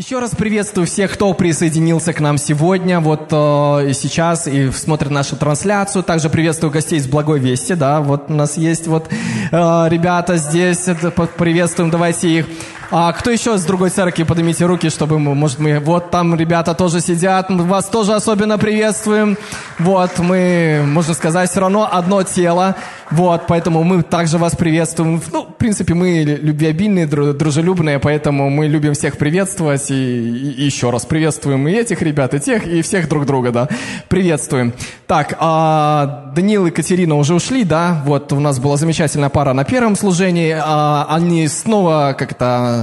Еще раз приветствую всех, кто присоединился к нам сегодня, вот э, сейчас, и смотрит нашу трансляцию. Также приветствую гостей из Благой Вести, да, вот у нас есть вот э, ребята здесь, приветствуем, давайте их. А кто еще с другой церкви? Поднимите руки, чтобы мы, может, мы... Вот там ребята тоже сидят, мы вас тоже особенно приветствуем. Вот, мы, можно сказать, все равно одно тело. Вот, поэтому мы также вас приветствуем. Ну, в принципе, мы любвеобильные, дружелюбные, поэтому мы любим всех приветствовать. И, и еще раз приветствуем и этих ребят, и тех, и всех друг друга, да. Приветствуем. Так, а, Даниил и Катерина уже ушли, да. Вот у нас была замечательная пара на первом служении. А, они снова как-то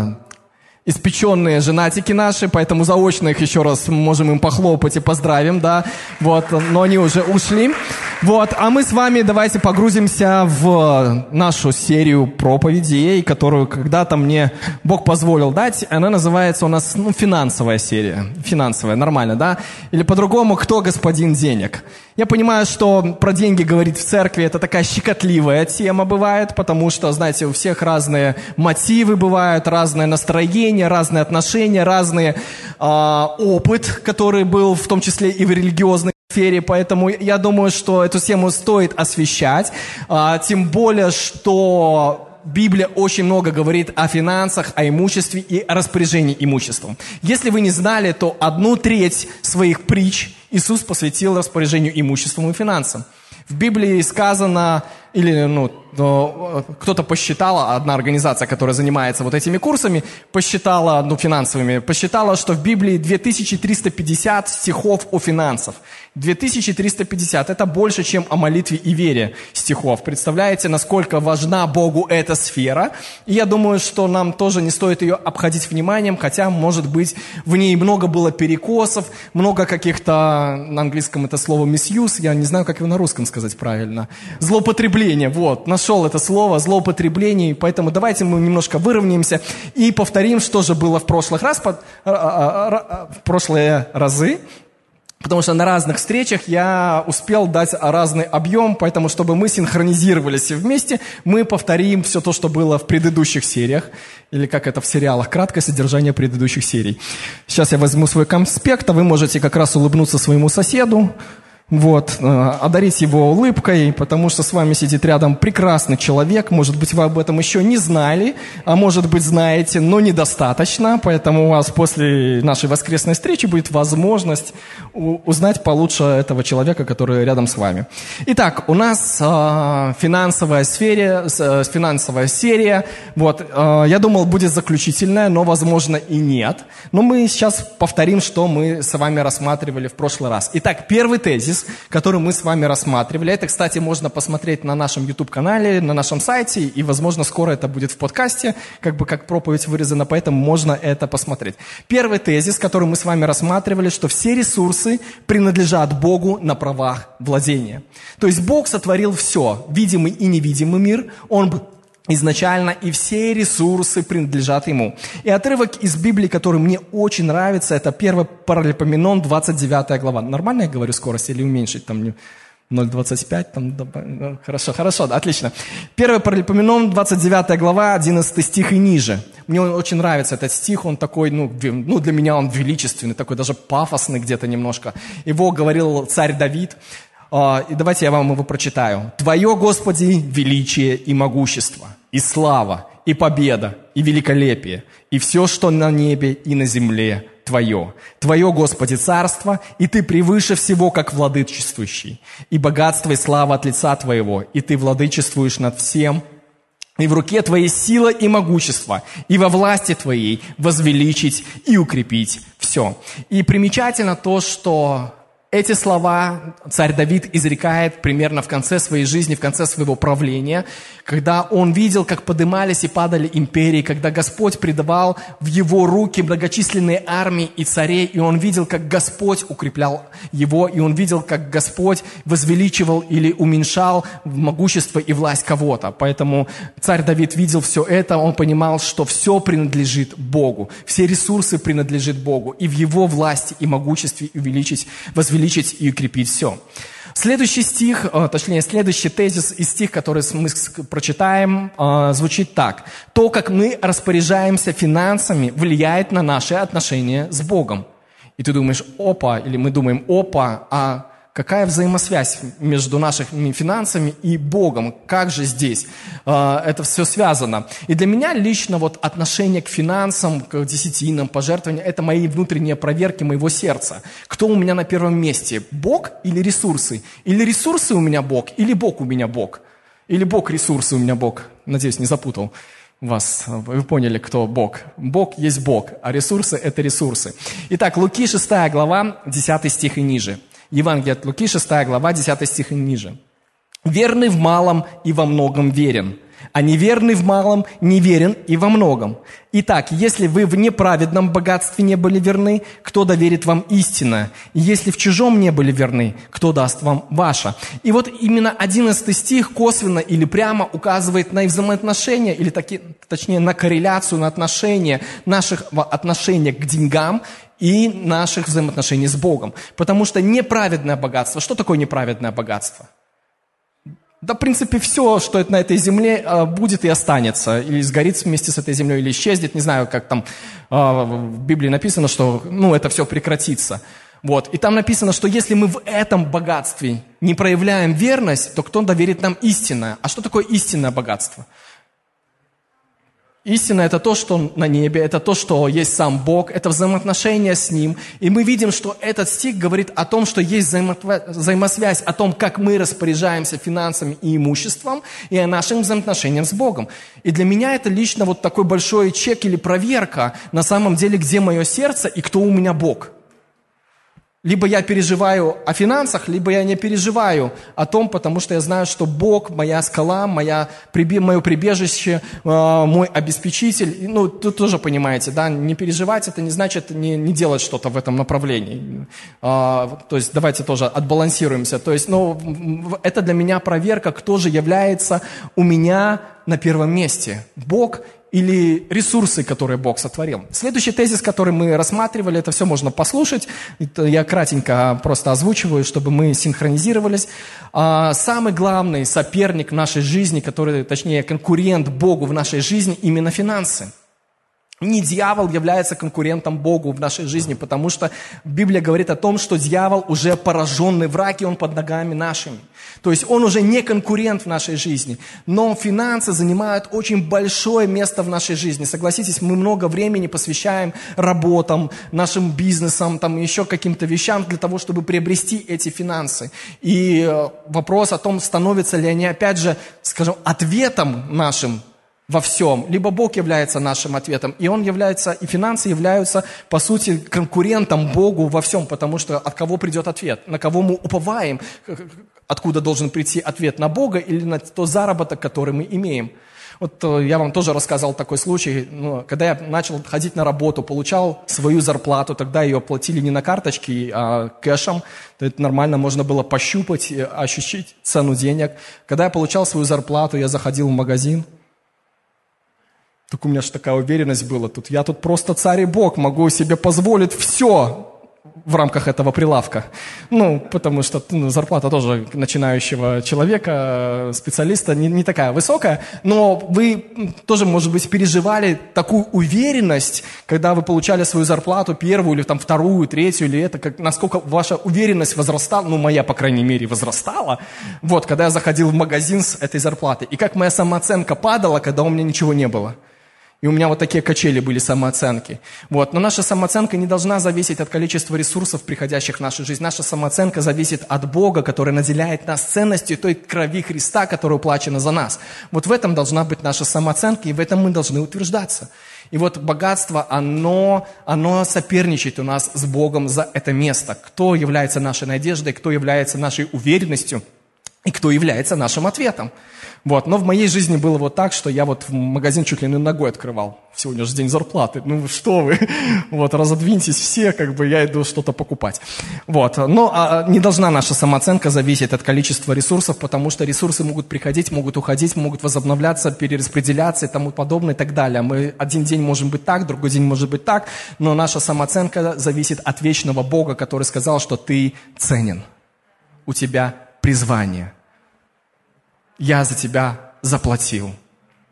испеченные женатики наши, поэтому заочно их еще раз можем им похлопать и поздравим, да, вот, но они уже ушли, вот, а мы с вами давайте погрузимся в нашу серию проповедей, которую когда-то мне Бог позволил дать, она называется у нас, ну, финансовая серия, финансовая, нормально, да, или по-другому, кто господин денег, я понимаю, что про деньги говорить в церкви это такая щекотливая тема бывает, потому что, знаете, у всех разные мотивы бывают, разное настроение, разные отношения, разный э, опыт, который был в том числе и в религиозной сфере, поэтому я думаю, что эту тему стоит освещать, а, тем более, что Библия очень много говорит о финансах, о имуществе и о распоряжении имуществом. Если вы не знали, то одну треть своих притч Иисус посвятил распоряжению имуществом и финансам. В Библии сказано, или ну, кто-то посчитал, одна организация, которая занимается вот этими курсами, посчитала, ну, финансовыми, посчитала, что в Библии 2350 стихов о финансах. 2350 – это больше, чем о молитве и вере стихов. Представляете, насколько важна Богу эта сфера? И я думаю, что нам тоже не стоит ее обходить вниманием, хотя, может быть, в ней много было перекосов, много каких-то, на английском это слово misuse, я не знаю, как его на русском сказать правильно, злоупотребление, вот, нашел это слово, злоупотребление, поэтому давайте мы немножко выровняемся и повторим, что же было в прошлых раз, а, а, а, в прошлые разы, Потому что на разных встречах я успел дать разный объем, поэтому, чтобы мы синхронизировались вместе, мы повторим все то, что было в предыдущих сериях, или как это в сериалах, краткое содержание предыдущих серий. Сейчас я возьму свой конспект, а вы можете как раз улыбнуться своему соседу, вот, э, одарить его улыбкой, потому что с вами сидит рядом прекрасный человек. Может быть, вы об этом еще не знали, а может быть, знаете, но недостаточно. Поэтому у вас после нашей воскресной встречи будет возможность узнать получше этого человека, который рядом с вами. Итак, у нас э, финансовая, сфере, э, финансовая серия. Вот, э, я думал, будет заключительная, но, возможно, и нет. Но мы сейчас повторим, что мы с вами рассматривали в прошлый раз. Итак, первый тезис тезис, который мы с вами рассматривали. Это, кстати, можно посмотреть на нашем YouTube-канале, на нашем сайте, и, возможно, скоро это будет в подкасте, как бы как проповедь вырезана, поэтому можно это посмотреть. Первый тезис, который мы с вами рассматривали, что все ресурсы принадлежат Богу на правах владения. То есть Бог сотворил все, видимый и невидимый мир, Он изначально, и все ресурсы принадлежат Ему. И отрывок из Библии, который мне очень нравится, это 1 Паралипоменон, 29 глава. Нормально я говорю скорость или уменьшить там 0,25? Там, хорошо, хорошо, отлично. 1 Паралипоменон, 29 глава, 11 стих и ниже. Мне очень нравится этот стих, он такой, ну, ну для меня он величественный, такой даже пафосный где-то немножко. Его говорил царь Давид. А, и давайте я вам его прочитаю. «Твое, Господи, величие и могущество, и слава, и победа, и великолепие, и все, что на небе и на земле, Твое. Твое, Господи, царство, и Ты превыше всего, как владычествующий. И богатство и слава от лица Твоего, и Ты владычествуешь над всем, и в руке Твоей сила и могущество, и во власти Твоей возвеличить и укрепить все. И примечательно то, что эти слова царь Давид изрекает примерно в конце своей жизни, в конце своего правления, когда он видел, как подымались и падали империи, когда Господь предавал в его руки многочисленные армии и царей, и он видел, как Господь укреплял его, и он видел, как Господь возвеличивал или уменьшал могущество и власть кого-то. Поэтому царь Давид видел все это, он понимал, что все принадлежит Богу, все ресурсы принадлежат Богу, и в его власти и могуществе увеличить, возвеличить и укрепить все. Следующий стих, э, точнее, следующий тезис из стих, который мы прочитаем, э, звучит так. То, как мы распоряжаемся финансами, влияет на наши отношения с Богом. И ты думаешь, опа, или мы думаем, опа, а Какая взаимосвязь между нашими финансами и Богом? Как же здесь э, это все связано? И для меня лично вот отношение к финансам, к десятинам, пожертвованиям, это мои внутренние проверки моего сердца. Кто у меня на первом месте? Бог или ресурсы? Или ресурсы у меня Бог, или Бог у меня Бог? Или Бог ресурсы у меня Бог? Надеюсь, не запутал вас. Вы поняли, кто Бог. Бог есть Бог, а ресурсы – это ресурсы. Итак, Луки 6 глава, 10 стих и ниже. Евангелие от Луки, 6 глава, 10 стих и ниже. «Верный в малом и во многом верен, а неверный в малом неверен и во многом. Итак, если вы в неправедном богатстве не были верны, кто доверит вам истинное? И если в чужом не были верны, кто даст вам ваше? И вот именно 11 стих косвенно или прямо указывает на взаимоотношения, или таки, точнее на корреляцию, на отношения наших отношения к деньгам и наших взаимоотношений с Богом. Потому что неправедное богатство, что такое неправедное богатство? Да, в принципе, все, что на этой земле, а, будет и останется. Или сгорит вместе с этой землей, или исчезнет. Не знаю, как там а, в Библии написано, что ну, это все прекратится. Вот. И там написано, что если мы в этом богатстве не проявляем верность, то кто доверит нам истинное? А что такое истинное богатство? Истина – это то, что на небе, это то, что есть сам Бог, это взаимоотношения с Ним. И мы видим, что этот стих говорит о том, что есть взаимосвязь, о том, как мы распоряжаемся финансами и имуществом, и о наших взаимоотношениях с Богом. И для меня это лично вот такой большой чек или проверка, на самом деле, где мое сердце и кто у меня Бог – либо я переживаю о финансах, либо я не переживаю о том, потому что я знаю, что Бог, моя скала, моя, мое прибежище, а, мой обеспечитель. Ну, тут тоже понимаете, да, не переживать, это не значит не, не делать что-то в этом направлении. А, то есть давайте тоже отбалансируемся. То есть, ну, это для меня проверка, кто же является у меня на первом месте. Бог или ресурсы, которые Бог сотворил. Следующий тезис, который мы рассматривали, это все можно послушать. Это я кратенько просто озвучиваю, чтобы мы синхронизировались. А, самый главный соперник нашей жизни, который, точнее, конкурент Богу в нашей жизни, именно финансы. Не дьявол является конкурентом Богу в нашей жизни, потому что Библия говорит о том, что дьявол уже пораженный враг, и он под ногами нашими. То есть он уже не конкурент в нашей жизни. Но финансы занимают очень большое место в нашей жизни. Согласитесь, мы много времени посвящаем работам, нашим бизнесам, там еще каким-то вещам для того, чтобы приобрести эти финансы. И э, вопрос о том, становятся ли они, опять же, скажем, ответом нашим во всем, либо Бог является нашим ответом, и Он является, и финансы являются, по сути, конкурентом Богу во всем, потому что от кого придет ответ, на кого мы уповаем, откуда должен прийти ответ, на Бога или на тот заработок, который мы имеем. Вот э, я вам тоже рассказал такой случай, ну, когда я начал ходить на работу, получал свою зарплату, тогда ее платили не на карточке, а кэшем, то это нормально, можно было пощупать, ощущать цену денег. Когда я получал свою зарплату, я заходил в магазин, так у меня же такая уверенность была. Тут я тут просто царь и бог, могу себе позволить все в рамках этого прилавка. Ну, потому что ну, зарплата тоже начинающего человека, специалиста не, не такая высокая, но вы тоже, может быть, переживали такую уверенность, когда вы получали свою зарплату первую или там вторую, третью, или это, как, насколько ваша уверенность возрастала, ну, моя, по крайней мере, возрастала, вот, когда я заходил в магазин с этой зарплатой, и как моя самооценка падала, когда у меня ничего не было. И у меня вот такие качели были самооценки. Вот. Но наша самооценка не должна зависеть от количества ресурсов, приходящих в нашу жизнь. Наша самооценка зависит от Бога, который наделяет нас ценностью той крови Христа, которая уплачена за нас. Вот в этом должна быть наша самооценка, и в этом мы должны утверждаться. И вот богатство, оно, оно соперничает у нас с Богом за это место. Кто является нашей надеждой, кто является нашей уверенностью и кто является нашим ответом. Вот. Но в моей жизни было вот так, что я вот в магазин чуть ли не ногой открывал. Сегодня же день зарплаты. Ну что вы, вот разодвиньтесь все, как бы я иду что-то покупать. Вот. Но а, не должна наша самооценка зависеть от количества ресурсов, потому что ресурсы могут приходить, могут уходить, могут возобновляться, перераспределяться и тому подобное и так далее. Мы один день можем быть так, другой день может быть так, но наша самооценка зависит от вечного Бога, который сказал, что ты ценен. У тебя призвание. Я за тебя заплатил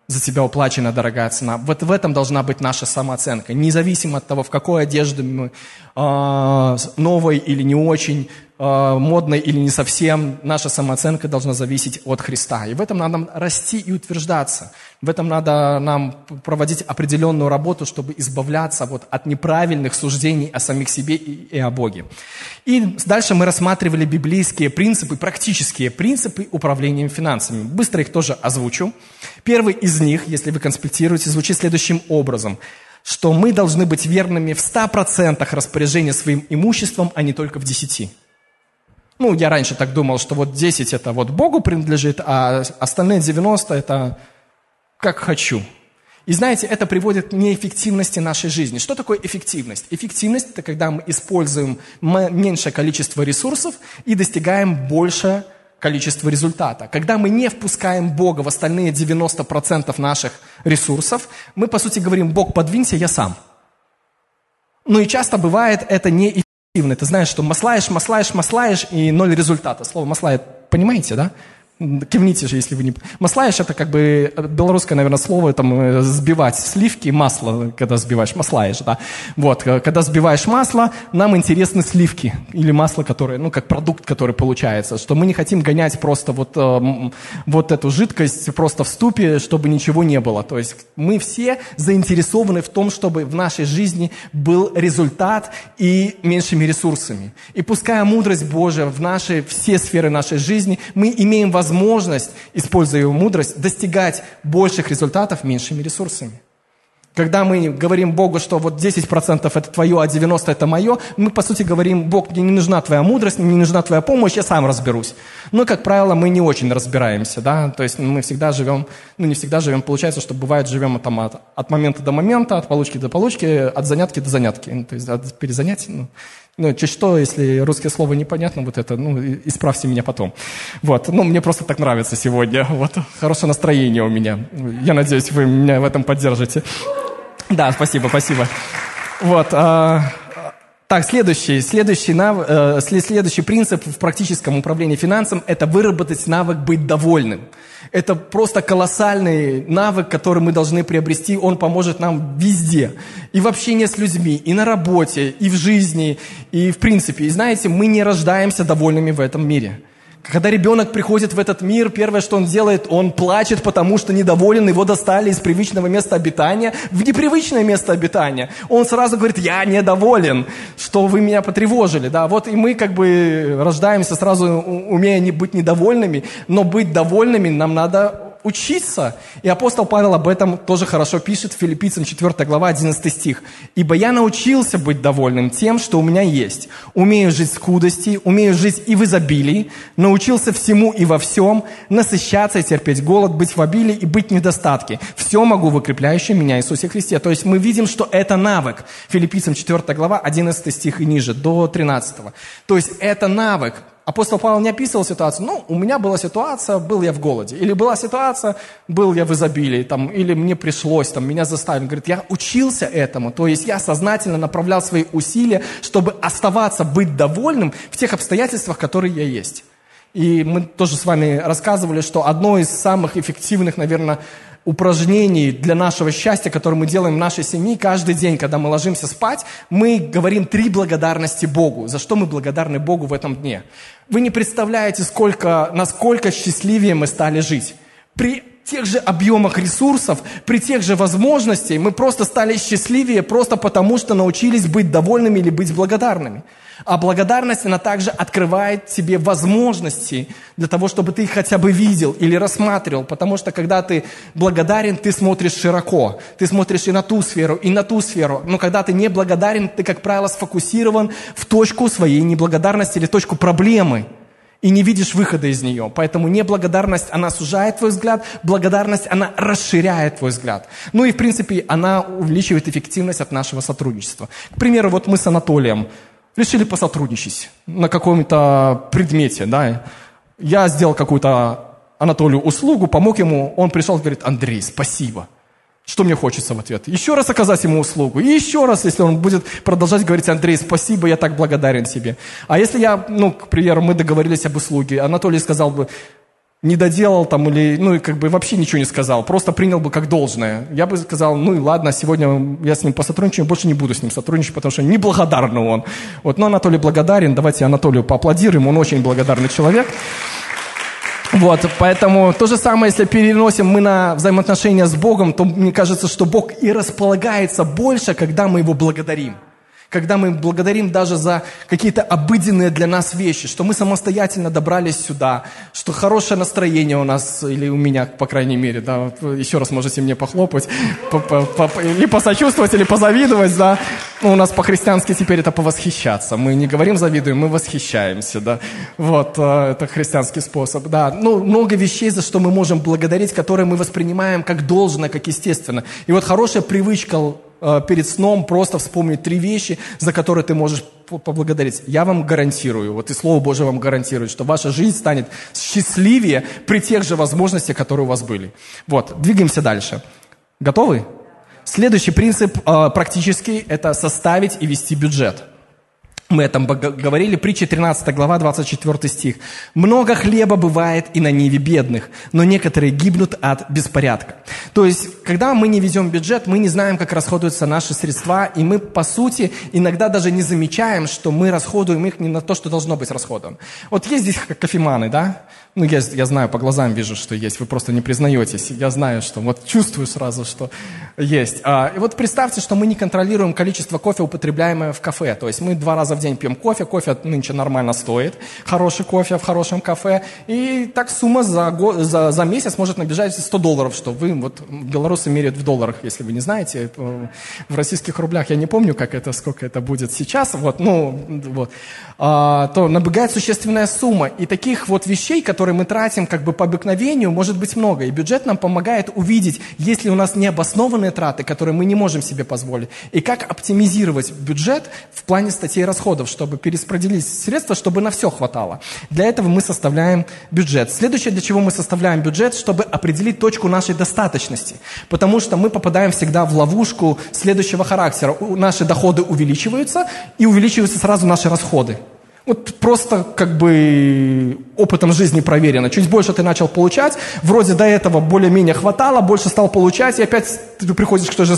за тебя уплачена дорогая цена. Вот в этом должна быть наша самооценка. Независимо от того, в какой одежде мы, э, новой или не очень, модной или не совсем, наша самооценка должна зависеть от Христа. И в этом надо расти и утверждаться. В этом надо нам проводить определенную работу, чтобы избавляться вот от неправильных суждений о самих себе и, и о Боге. И дальше мы рассматривали библейские принципы, практические принципы управления финансами. Быстро их тоже озвучу. Первый из них, если вы конспектируете, звучит следующим образом, что мы должны быть верными в 100% распоряжения своим имуществом, а не только в 10%. Ну, я раньше так думал, что вот 10 это вот Богу принадлежит, а остальные 90 это как хочу. И знаете, это приводит к неэффективности нашей жизни. Что такое эффективность? Эффективность – это когда мы используем меньшее количество ресурсов и достигаем больше количество результата. Когда мы не впускаем Бога в остальные 90% наших ресурсов, мы, по сути, говорим, Бог, подвинься, я сам. Ну и часто бывает это неэффективно. Ты знаешь, что маслаешь, маслаешь, маслаешь, и ноль результата. Слово маслает, понимаете, да? Кивните же, если вы не... Маслаешь, это как бы белорусское, наверное, слово, там, э, сбивать сливки, масло, когда сбиваешь, маслаешь, да. Вот, э, когда сбиваешь масло, нам интересны сливки или масло, которое, ну, как продукт, который получается, что мы не хотим гонять просто вот, э, вот эту жидкость просто в ступе, чтобы ничего не было. То есть мы все заинтересованы в том, чтобы в нашей жизни был результат и меньшими ресурсами. И пуская мудрость Божия в наши, все сферы нашей жизни, мы имеем возможность возможность, используя его мудрость, достигать больших результатов меньшими ресурсами. Когда мы говорим Богу, что вот 10% это твое, а 90% это мое, мы, по сути, говорим, Бог, мне не нужна твоя мудрость, мне не нужна твоя помощь, я сам разберусь. Но, как правило, мы не очень разбираемся, да, то есть мы всегда живем, ну, не всегда живем, получается, что бывает, живем там, от, от момента до момента, от получки до получки, от занятки до занятки, ну, то есть от перезанятий, ну, ну, чуть что, если русское слово непонятно, вот это, ну, исправьте меня потом. Вот, ну, мне просто так нравится сегодня. Вот, хорошее настроение у меня. Я надеюсь, вы меня в этом поддержите. Да, спасибо, спасибо. Вот, а, так, следующий, следующий, нав, э, следующий принцип в практическом управлении финансом – это выработать навык быть довольным. Это просто колоссальный навык, который мы должны приобрести. Он поможет нам везде. И в общении с людьми, и на работе, и в жизни, и в принципе. И знаете, мы не рождаемся довольными в этом мире – когда ребенок приходит в этот мир, первое, что он делает, он плачет, потому что недоволен, его достали из привычного места обитания в непривычное место обитания. Он сразу говорит, я недоволен, что вы меня потревожили. Да? Вот и мы как бы рождаемся сразу, умея не быть недовольными, но быть довольными нам надо учиться. И апостол Павел об этом тоже хорошо пишет в Филиппийцам 4 глава 11 стих. «Ибо я научился быть довольным тем, что у меня есть. Умею жить в скудости, умею жить и в изобилии, научился всему и во всем, насыщаться и терпеть голод, быть в обилии и быть в недостатке. Все могу в укрепляющем меня Иисусе Христе». То есть мы видим, что это навык. Филиппийцам 4 глава 11 стих и ниже, до 13. То есть это навык, апостол Павел не описывал ситуацию, ну, у меня была ситуация, был я в голоде, или была ситуация, был я в изобилии, там, или мне пришлось, там, меня заставили. Говорит, я учился этому, то есть я сознательно направлял свои усилия, чтобы оставаться, быть довольным в тех обстоятельствах, которые я есть. И мы тоже с вами рассказывали, что одно из самых эффективных, наверное, упражнений для нашего счастья, которые мы делаем в нашей семье каждый день, когда мы ложимся спать, мы говорим три благодарности Богу. За что мы благодарны Богу в этом дне? Вы не представляете, сколько, насколько счастливее мы стали жить. При тех же объемах ресурсов, при тех же возможностях мы просто стали счастливее просто потому, что научились быть довольными или быть благодарными. А благодарность, она также открывает тебе возможности для того, чтобы ты их хотя бы видел или рассматривал. Потому что когда ты благодарен, ты смотришь широко. Ты смотришь и на ту сферу, и на ту сферу. Но когда ты не благодарен, ты, как правило, сфокусирован в точку своей неблагодарности или точку проблемы и не видишь выхода из нее. Поэтому неблагодарность, она сужает твой взгляд, благодарность, она расширяет твой взгляд. Ну и, в принципе, она увеличивает эффективность от нашего сотрудничества. К примеру, вот мы с Анатолием решили посотрудничать на каком-то предмете, да. Я сделал какую-то Анатолию услугу, помог ему, он пришел и говорит, Андрей, спасибо. Что мне хочется в ответ? Еще раз оказать ему услугу. И еще раз, если он будет продолжать говорить, Андрей, спасибо, я так благодарен тебе. А если я, ну, к примеру, мы договорились об услуге, Анатолий сказал бы, не доделал там или, ну, и как бы вообще ничего не сказал, просто принял бы как должное. Я бы сказал, ну и ладно, сегодня я с ним посотрудничаю, больше не буду с ним сотрудничать, потому что неблагодарный он. Вот, но Анатолий благодарен, давайте Анатолию поаплодируем, он очень благодарный человек. Вот, поэтому то же самое, если переносим мы на взаимоотношения с Богом, то мне кажется, что Бог и располагается больше, когда мы Его благодарим когда мы благодарим даже за какие-то обыденные для нас вещи, что мы самостоятельно добрались сюда, что хорошее настроение у нас, или у меня, по крайней мере, да, еще раз можете мне похлопать, или посочувствовать, или позавидовать, да. Ну, у нас по-христиански теперь это повосхищаться. Мы не говорим завидуем, мы восхищаемся, да. Вот, э, это христианский способ, да. Ну, много вещей, за что мы можем благодарить, которые мы воспринимаем как должное, как естественно. И вот хорошая привычка перед сном просто вспомнить три вещи, за которые ты можешь поблагодарить. Я вам гарантирую, вот и Слово Божие вам гарантирует, что ваша жизнь станет счастливее при тех же возможностях, которые у вас были. Вот, двигаемся дальше. Готовы? Следующий принцип э, практический – это составить и вести бюджет – мы о этом говорили, притча 13 глава, 24 стих. «Много хлеба бывает и на ниве бедных, но некоторые гибнут от беспорядка». То есть, когда мы не везем бюджет, мы не знаем, как расходуются наши средства, и мы, по сути, иногда даже не замечаем, что мы расходуем их не на то, что должно быть расходом. Вот есть здесь кофеманы, да? Ну, я, я знаю, по глазам вижу, что есть, вы просто не признаетесь. Я знаю, что вот чувствую сразу, что есть. А, и вот представьте, что мы не контролируем количество кофе, употребляемое в кафе. То есть мы два раза в день пьем кофе, кофе нынче нормально стоит, хороший кофе в хорошем кафе. И так сумма за, год, за, за месяц может набежать 100 долларов, что вы, вот белорусы меряют в долларах, если вы не знаете. В российских рублях я не помню, как это, сколько это будет сейчас. Вот, ну, вот. А, то набегает существенная сумма. И таких вот вещей, которые мы тратим как бы по обыкновению, может быть много. И бюджет нам помогает увидеть, есть ли у нас необоснованные траты, которые мы не можем себе позволить, и как оптимизировать бюджет в плане статей расходов, чтобы перераспределить средства, чтобы на все хватало. Для этого мы составляем бюджет. Следующее, для чего мы составляем бюджет, чтобы определить точку нашей достаточности. Потому что мы попадаем всегда в ловушку следующего характера. Наши доходы увеличиваются, и увеличиваются сразу наши расходы. Вот просто как бы опытом жизни проверено. Чуть больше ты начал получать, вроде до этого более-менее хватало, больше стал получать, и опять ты приходишь к тому же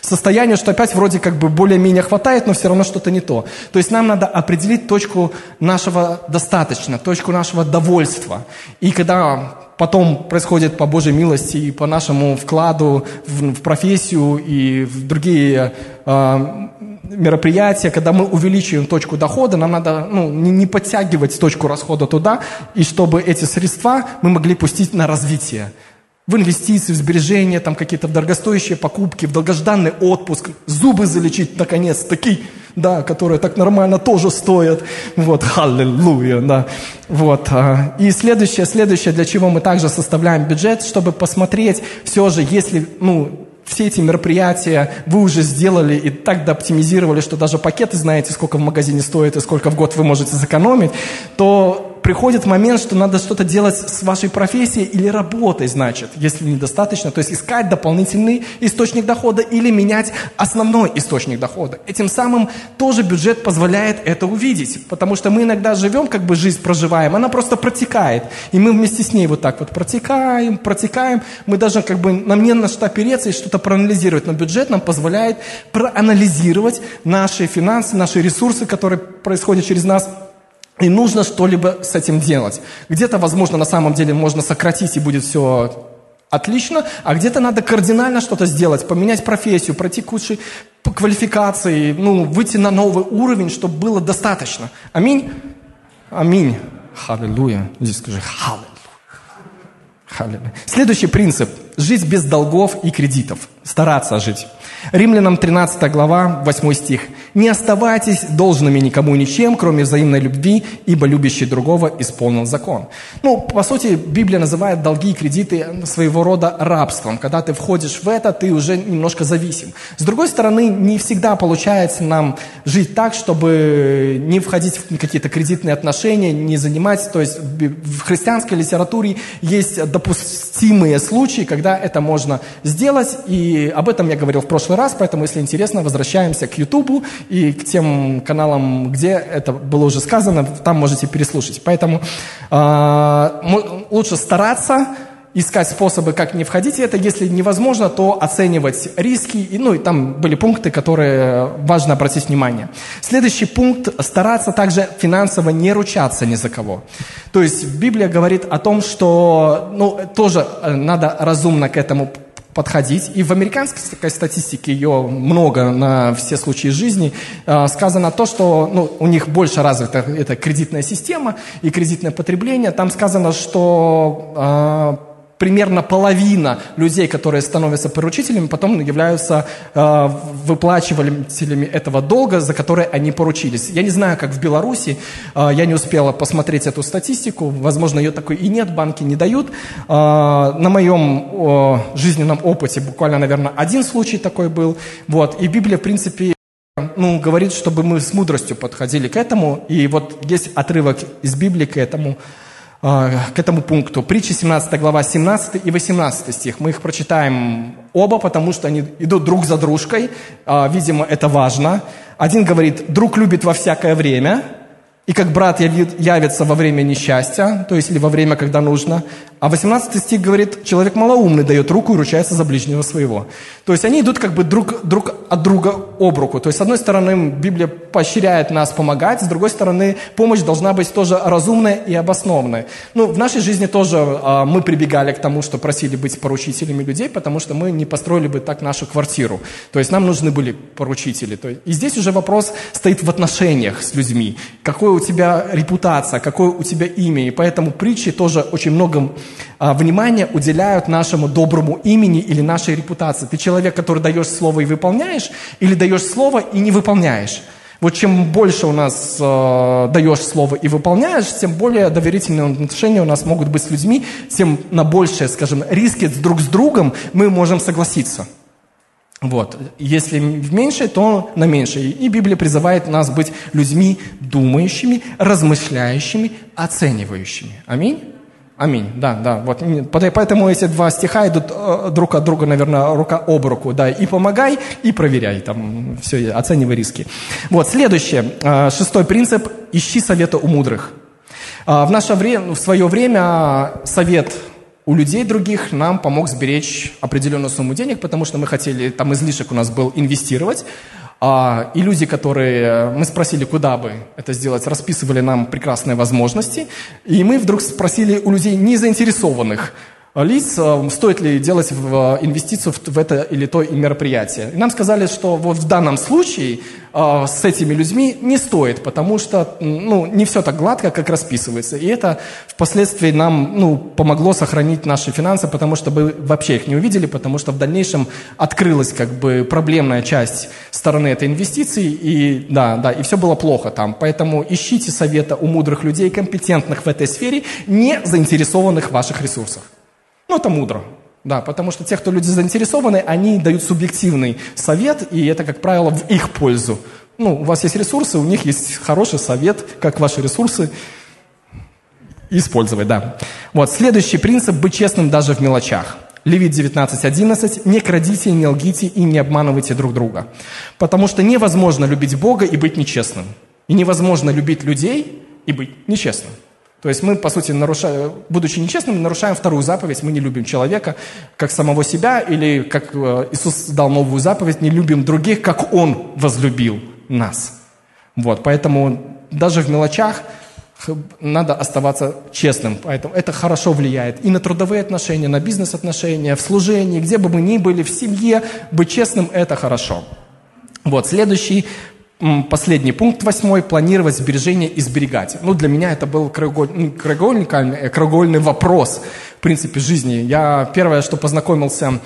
состоянию, что опять вроде как бы более-менее хватает, но все равно что-то не то. То есть нам надо определить точку нашего достаточно, точку нашего довольства. И когда потом происходит по Божьей милости и по нашему вкладу в, в профессию и в другие э, мероприятия, когда мы увеличиваем точку дохода, нам надо ну, не, подтягивать точку расхода туда, и чтобы эти средства мы могли пустить на развитие. В инвестиции, в сбережения, там какие-то дорогостоящие покупки, в долгожданный отпуск, зубы залечить наконец, такие, да, которые так нормально тоже стоят. Вот, аллилуйя, да. Вот. А, и следующее, следующее, для чего мы также составляем бюджет, чтобы посмотреть все же, если, ну, все эти мероприятия вы уже сделали и так дооптимизировали, что даже пакеты знаете, сколько в магазине стоит и сколько в год вы можете сэкономить, то приходит момент, что надо что-то делать с вашей профессией или работой, значит, если недостаточно. То есть искать дополнительный источник дохода или менять основной источник дохода. Этим самым тоже бюджет позволяет это увидеть. Потому что мы иногда живем, как бы жизнь проживаем, она просто протекает. И мы вместе с ней вот так вот протекаем, протекаем. Мы даже как бы, нам не на что опереться и что-то проанализировать. Но бюджет нам позволяет проанализировать наши финансы, наши ресурсы, которые происходят через нас, и нужно что-либо с этим делать. Где-то, возможно, на самом деле можно сократить, и будет все отлично, а где-то надо кардинально что-то сделать, поменять профессию, пройти кучу квалификации, ну, выйти на новый уровень, чтобы было достаточно. Аминь? Аминь. Халилуя. Здесь скажи халилуя. Халилуя. Следующий принцип. Жить без долгов и кредитов. Стараться жить. Римлянам 13 глава, 8 стих. «Не оставайтесь должными никому ничем, кроме взаимной любви, ибо любящий другого исполнил закон». Ну, по сути, Библия называет долги и кредиты своего рода рабством. Когда ты входишь в это, ты уже немножко зависим. С другой стороны, не всегда получается нам жить так, чтобы не входить в какие-то кредитные отношения, не занимать. То есть в христианской литературе есть допустимые случаи, когда это можно сделать. И об этом я говорил в прошлый раз, поэтому, если интересно, возвращаемся к Ютубу и к тем каналам, где это было уже сказано, там можете переслушать. Поэтому э, лучше стараться искать способы, как не входить в это. Если невозможно, то оценивать риски. И, ну, и там были пункты, которые важно обратить внимание. Следующий пункт – стараться также финансово не ручаться ни за кого. То есть Библия говорит о том, что ну, тоже э, надо разумно к этому подходить. И в американской статистике ее много на все случаи жизни. Э, сказано то, что ну, у них больше развита эта кредитная система и кредитное потребление. Там сказано, что э, примерно половина людей, которые становятся поручителями, потом являются э, выплачивателями этого долга, за который они поручились. Я не знаю, как в Беларуси, э, я не успела посмотреть эту статистику, возможно, ее такой и нет, банки не дают. Э, на моем э, жизненном опыте буквально, наверное, один случай такой был. Вот. И Библия, в принципе, ну, говорит, чтобы мы с мудростью подходили к этому. И вот есть отрывок из Библии к этому. А, к этому пункту. Притча 17 глава 17 и 18 стих. Мы их прочитаем оба, потому что они идут друг за дружкой. А, видимо, это важно. Один говорит, друг любит во всякое время, и как брат явится во время несчастья, то есть или во время, когда нужно. А 18 стих говорит, человек малоумный дает руку и ручается за ближнего своего. То есть они идут как бы друг, друг от друга об руку. То есть с одной стороны Библия поощряет нас помогать, с другой стороны помощь должна быть тоже разумная и обоснованная. Ну, в нашей жизни тоже э, мы прибегали к тому, что просили быть поручителями людей, потому что мы не построили бы так нашу квартиру. То есть нам нужны были поручители. То есть, и здесь уже вопрос стоит в отношениях с людьми. Какой у тебя репутация, какое у тебя имя. И поэтому притчи тоже очень много а, внимания уделяют нашему доброму имени или нашей репутации. Ты человек, который даешь слово и выполняешь, или даешь слово и не выполняешь. Вот чем больше у нас э, даешь слово и выполняешь, тем более доверительные отношения у нас могут быть с людьми, тем на большие, скажем, риски друг с другом мы можем согласиться. Вот. Если в меньшей, то на меньшей. И Библия призывает нас быть людьми думающими, размышляющими, оценивающими. Аминь. Аминь, да, да. Вот. Поэтому эти два стиха идут э, друг от друга, наверное, рука об руку. Да, и помогай, и проверяй, там, все, оценивай риски. Вот, следующее, э, шестой принцип – ищи совета у мудрых. Э, в наше время, в свое время совет у людей других нам помог сберечь определенную сумму денег, потому что мы хотели, там излишек у нас был инвестировать, а, и люди, которые, мы спросили, куда бы это сделать, расписывали нам прекрасные возможности. И мы вдруг спросили у людей незаинтересованных, лиц, э, стоит ли делать в инвестицию в это или то мероприятие. И нам сказали, что вот в данном случае с этими людьми не стоит, потому что ну, не все так гладко, как расписывается. И это впоследствии нам ну, помогло сохранить наши финансы, потому что мы вообще их не увидели, потому что в дальнейшем открылась как бы проблемная часть стороны этой инвестиции, и да, да, и все было плохо там. Поэтому ищите совета у мудрых людей, компетентных в этой сфере, не заинтересованных в ваших ресурсах. Ну, это мудро. Да, потому что те, кто люди заинтересованы, они дают субъективный совет, и это, как правило, в их пользу. Ну, у вас есть ресурсы, у них есть хороший совет, как ваши ресурсы использовать, да. Вот, следующий принцип – быть честным даже в мелочах. Левит 19.11. «Не крадите, не лгите и не обманывайте друг друга». Потому что невозможно любить Бога и быть нечестным. И невозможно любить людей и быть нечестным. То есть мы, по сути, нарушаем, будучи нечестными, нарушаем вторую заповедь. Мы не любим человека, как самого себя, или, как э, Иисус дал новую заповедь, не любим других, как Он возлюбил нас. Вот, поэтому даже в мелочах надо оставаться честным. Поэтому это хорошо влияет и на трудовые отношения, на бизнес-отношения, в служении, где бы мы ни были, в семье. Быть честным – это хорошо. Вот, следующий Последний пункт восьмой – планировать сбережения и сберегать. Ну, для меня это был краеугольный, краеугольный, краеугольный вопрос, в принципе, жизни. Я первое, что познакомился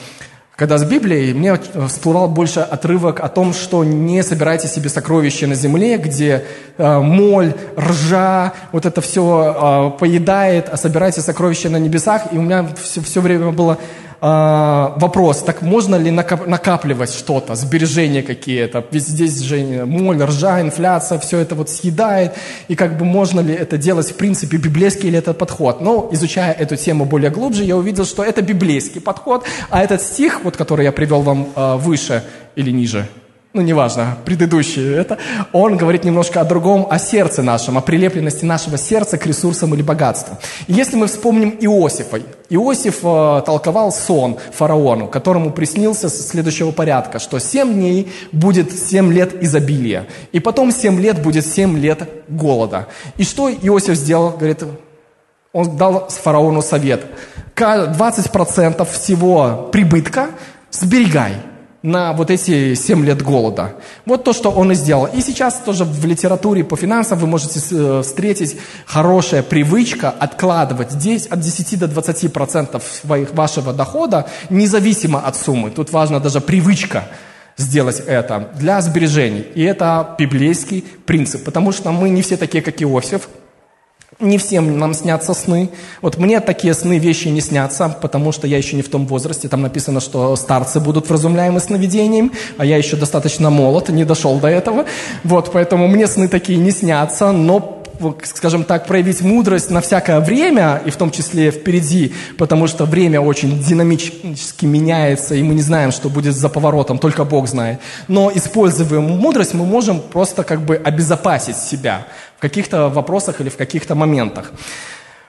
когда с Библией, мне всплывал больше отрывок о том, что не собирайте себе сокровища на земле, где э, моль, ржа, вот это все э, поедает, а собирайте сокровища на небесах. И у меня все, все время было вопрос, так можно ли накапливать что-то, сбережения какие-то? Ведь здесь же моль, ржа, инфляция, все это вот съедает. И как бы можно ли это делать, в принципе, библейский ли это подход? Но изучая эту тему более глубже, я увидел, что это библейский подход, а этот стих, вот который я привел вам а, выше или ниже – ну, неважно, предыдущий, это, он говорит немножко о другом, о сердце нашем, о прилепленности нашего сердца к ресурсам или богатству. И если мы вспомним Иосифа, Иосиф э, толковал сон фараону, которому приснился следующего порядка, что семь дней будет семь лет изобилия, и потом семь лет будет семь лет голода. И что Иосиф сделал? Говорит, он дал фараону совет. 20% всего прибытка сберегай – на вот эти 7 лет голода. Вот то, что он и сделал. И сейчас тоже в литературе по финансам вы можете э, встретить хорошая привычка откладывать здесь от 10 до 20 процентов своих, вашего дохода, независимо от суммы. Тут важна даже привычка сделать это для сбережений. И это библейский принцип, потому что мы не все такие, как Иосиф, не всем нам снятся сны. Вот мне такие сны, вещи не снятся, потому что я еще не в том возрасте. Там написано, что старцы будут вразумляемы сновидением, а я еще достаточно молод, не дошел до этого. Вот, поэтому мне сны такие не снятся, но скажем так, проявить мудрость на всякое время, и в том числе впереди, потому что время очень динамически меняется, и мы не знаем, что будет за поворотом, только Бог знает. Но используя мудрость, мы можем просто как бы обезопасить себя в каких-то вопросах или в каких-то моментах.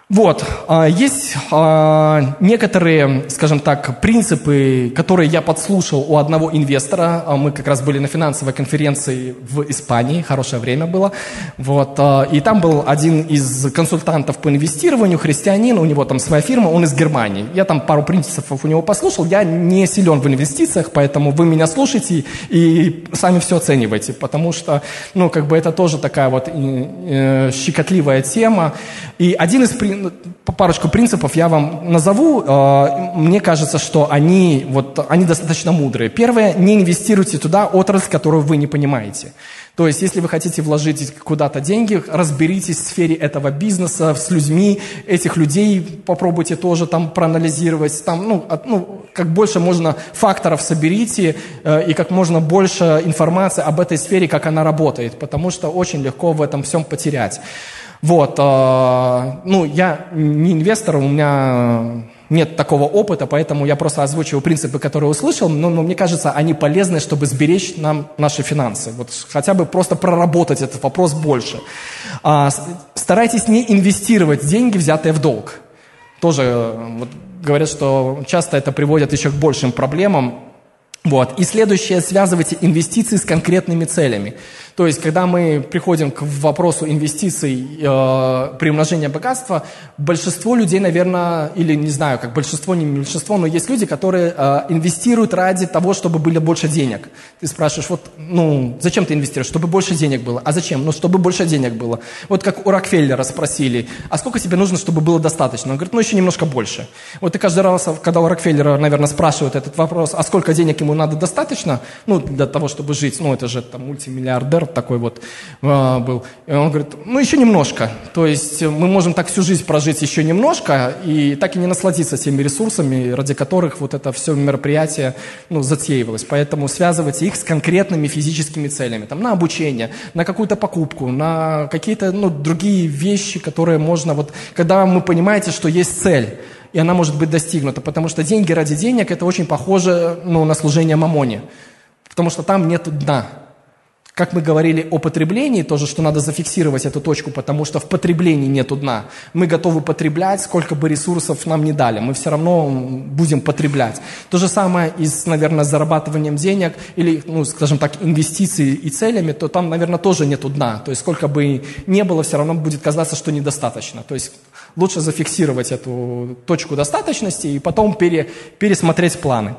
Вот, а, есть а, некоторые, скажем так, принципы, которые я подслушал у одного инвестора. А, мы как раз были на финансовой конференции в Испании, хорошее время было. Вот, и там был один из консультантов по инвестированию, христианин, у него там своя фирма, он из Германии. Я там пару принципов у него послушал, я не силен в инвестициях, поэтому вы меня слушайте и сами все оценивайте, потому что, ну, как бы это тоже такая вот э, щекотливая тема. И один из принципов, ну, парочку принципов я вам назову. А, мне кажется, что они, вот, они достаточно мудрые. Первое, не инвестируйте туда отрасль, которую вы не понимаете. То есть, если вы хотите вложить куда-то деньги, разберитесь в сфере этого бизнеса, с людьми, этих людей попробуйте тоже там проанализировать, там, ну, от, ну как больше можно факторов соберите э, и как можно больше информации об этой сфере, как она работает, потому что очень легко в этом всем потерять. Вот, э, ну, я не инвестор, у меня нет такого опыта, поэтому я просто озвучиваю принципы, которые услышал, но, но мне кажется, они полезны, чтобы сберечь нам наши финансы. Вот хотя бы просто проработать этот вопрос больше. А, старайтесь не инвестировать деньги, взятые в долг. Тоже э, вот, говорят, что часто это приводит еще к большим проблемам. Вот. И следующее, связывайте инвестиции с конкретными целями. То есть, когда мы приходим к вопросу инвестиций, э, приумножения богатства, большинство людей, наверное, или не знаю, как большинство, не большинство, но есть люди, которые э, инвестируют ради того, чтобы было больше денег. Ты спрашиваешь, вот, ну, зачем ты инвестируешь? Чтобы больше денег было. А зачем? Ну, чтобы больше денег было. Вот как у Рокфеллера спросили, а сколько тебе нужно, чтобы было достаточно? Он говорит, ну, еще немножко больше. Вот и каждый раз, когда у Рокфеллера, наверное, спрашивают этот вопрос, а сколько денег ему надо достаточно, ну, для того, чтобы жить, ну, это же там мультимиллиардер, такой вот э, был. И он говорит, ну еще немножко. То есть мы можем так всю жизнь прожить еще немножко и так и не насладиться теми ресурсами, ради которых вот это все мероприятие ну, затеивалось. Поэтому связывайте их с конкретными физическими целями. Там, на обучение, на какую-то покупку, на какие-то ну, другие вещи, которые можно... Вот, когда вы понимаете, что есть цель, и она может быть достигнута. Потому что деньги ради денег – это очень похоже ну, на служение мамоне. Потому что там нет дна. Как мы говорили о потреблении, тоже, что надо зафиксировать эту точку, потому что в потреблении нет дна. Мы готовы потреблять, сколько бы ресурсов нам не дали. Мы все равно будем потреблять. То же самое и с, наверное, зарабатыванием денег или, ну, скажем так, инвестиций и целями, то там, наверное, тоже нет дна. То есть сколько бы ни было, все равно будет казаться, что недостаточно. То есть лучше зафиксировать эту точку достаточности и потом пере, пересмотреть планы.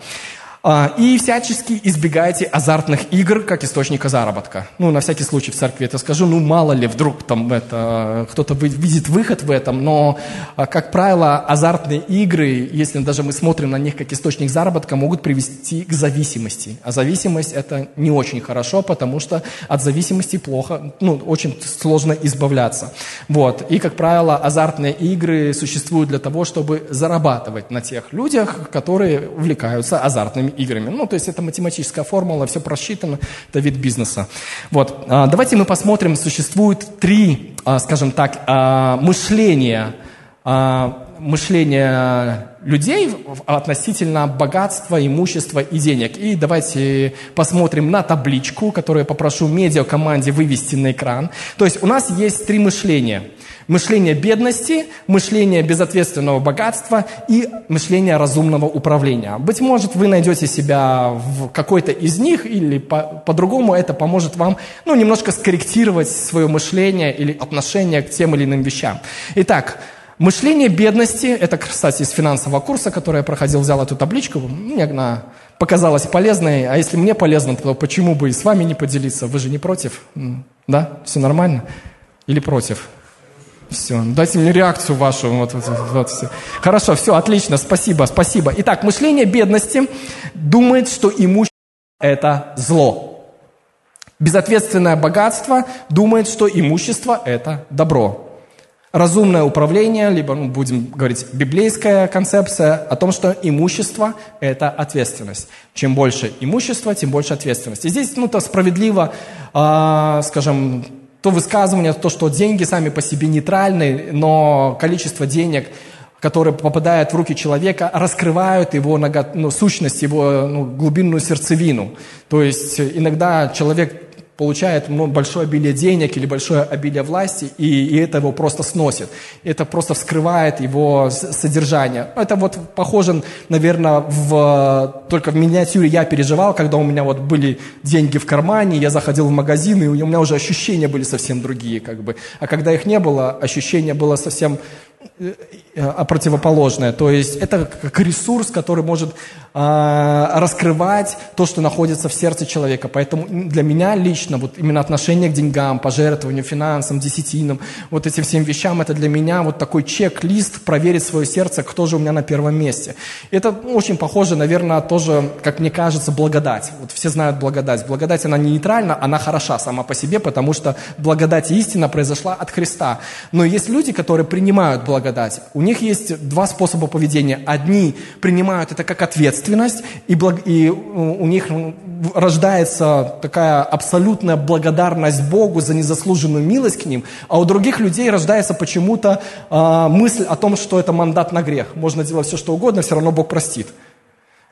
А, и всячески избегайте азартных игр как источника заработка. Ну, на всякий случай в церкви это скажу, ну, мало ли, вдруг там это, кто-то видит выход в этом, но, а, как правило, азартные игры, если даже мы смотрим на них как источник заработка, могут привести к зависимости. А зависимость это не очень хорошо, потому что от зависимости плохо, ну, очень сложно избавляться. Вот. И, как правило, азартные игры существуют для того, чтобы зарабатывать на тех людях, которые увлекаются азартными играми. Ну, то есть это математическая формула, все просчитано, это вид бизнеса. Вот. А, давайте мы посмотрим, существует три, а, скажем так, а, мышления, мышления людей относительно богатства, имущества и денег. И давайте посмотрим на табличку, которую я попрошу медиакоманде вывести на экран. То есть у нас есть три мышления – Мышление бедности, мышление безответственного богатства и мышление разумного управления. Быть может, вы найдете себя в какой-то из них, или по- по-другому это поможет вам ну, немножко скорректировать свое мышление или отношение к тем или иным вещам. Итак, мышление бедности, это, кстати, из финансового курса, который я проходил, взял эту табличку, мне она показалась полезной, а если мне полезно, то почему бы и с вами не поделиться? Вы же не против? Да? Все нормально? Или против? Все, дайте мне реакцию вашу. Вот, вот, вот, все. Хорошо, все, отлично, спасибо, спасибо. Итак, мышление бедности думает, что имущество – это зло. Безответственное богатство думает, что имущество – это добро. Разумное управление, либо, ну, будем говорить, библейская концепция о том, что имущество – это ответственность. Чем больше имущества, тем больше ответственности. Здесь, ну, то справедливо, э, скажем, то высказывание, то, что деньги сами по себе нейтральны, но количество денег, которые попадают в руки человека, раскрывают его ну, сущность, его ну, глубинную сердцевину. То есть иногда человек получает большое обилие денег или большое обилие власти, и, и это его просто сносит. Это просто вскрывает его содержание. Это вот похоже, наверное, в, только в миниатюре я переживал, когда у меня вот были деньги в кармане, я заходил в магазин, и у меня уже ощущения были совсем другие. Как бы. А когда их не было, ощущение было совсем а противоположное. То есть это как ресурс, который может а, раскрывать то, что находится в сердце человека. Поэтому для меня лично вот именно отношение к деньгам, пожертвованию, финансам, десятинам, вот этим всем вещам, это для меня вот такой чек-лист проверить свое сердце, кто же у меня на первом месте. Это очень похоже, наверное, тоже, как мне кажется, благодать. Вот все знают благодать. Благодать, она не нейтральна, она хороша сама по себе, потому что благодать и истина произошла от Христа. Но есть люди, которые принимают благодать. У них есть два способа поведения. Одни принимают это как ответственность, и, благ... и у них рождается такая абсолютная благодарность Богу за незаслуженную милость к ним, а у других людей рождается почему-то э, мысль о том, что это мандат на грех. Можно делать все, что угодно, все равно Бог простит.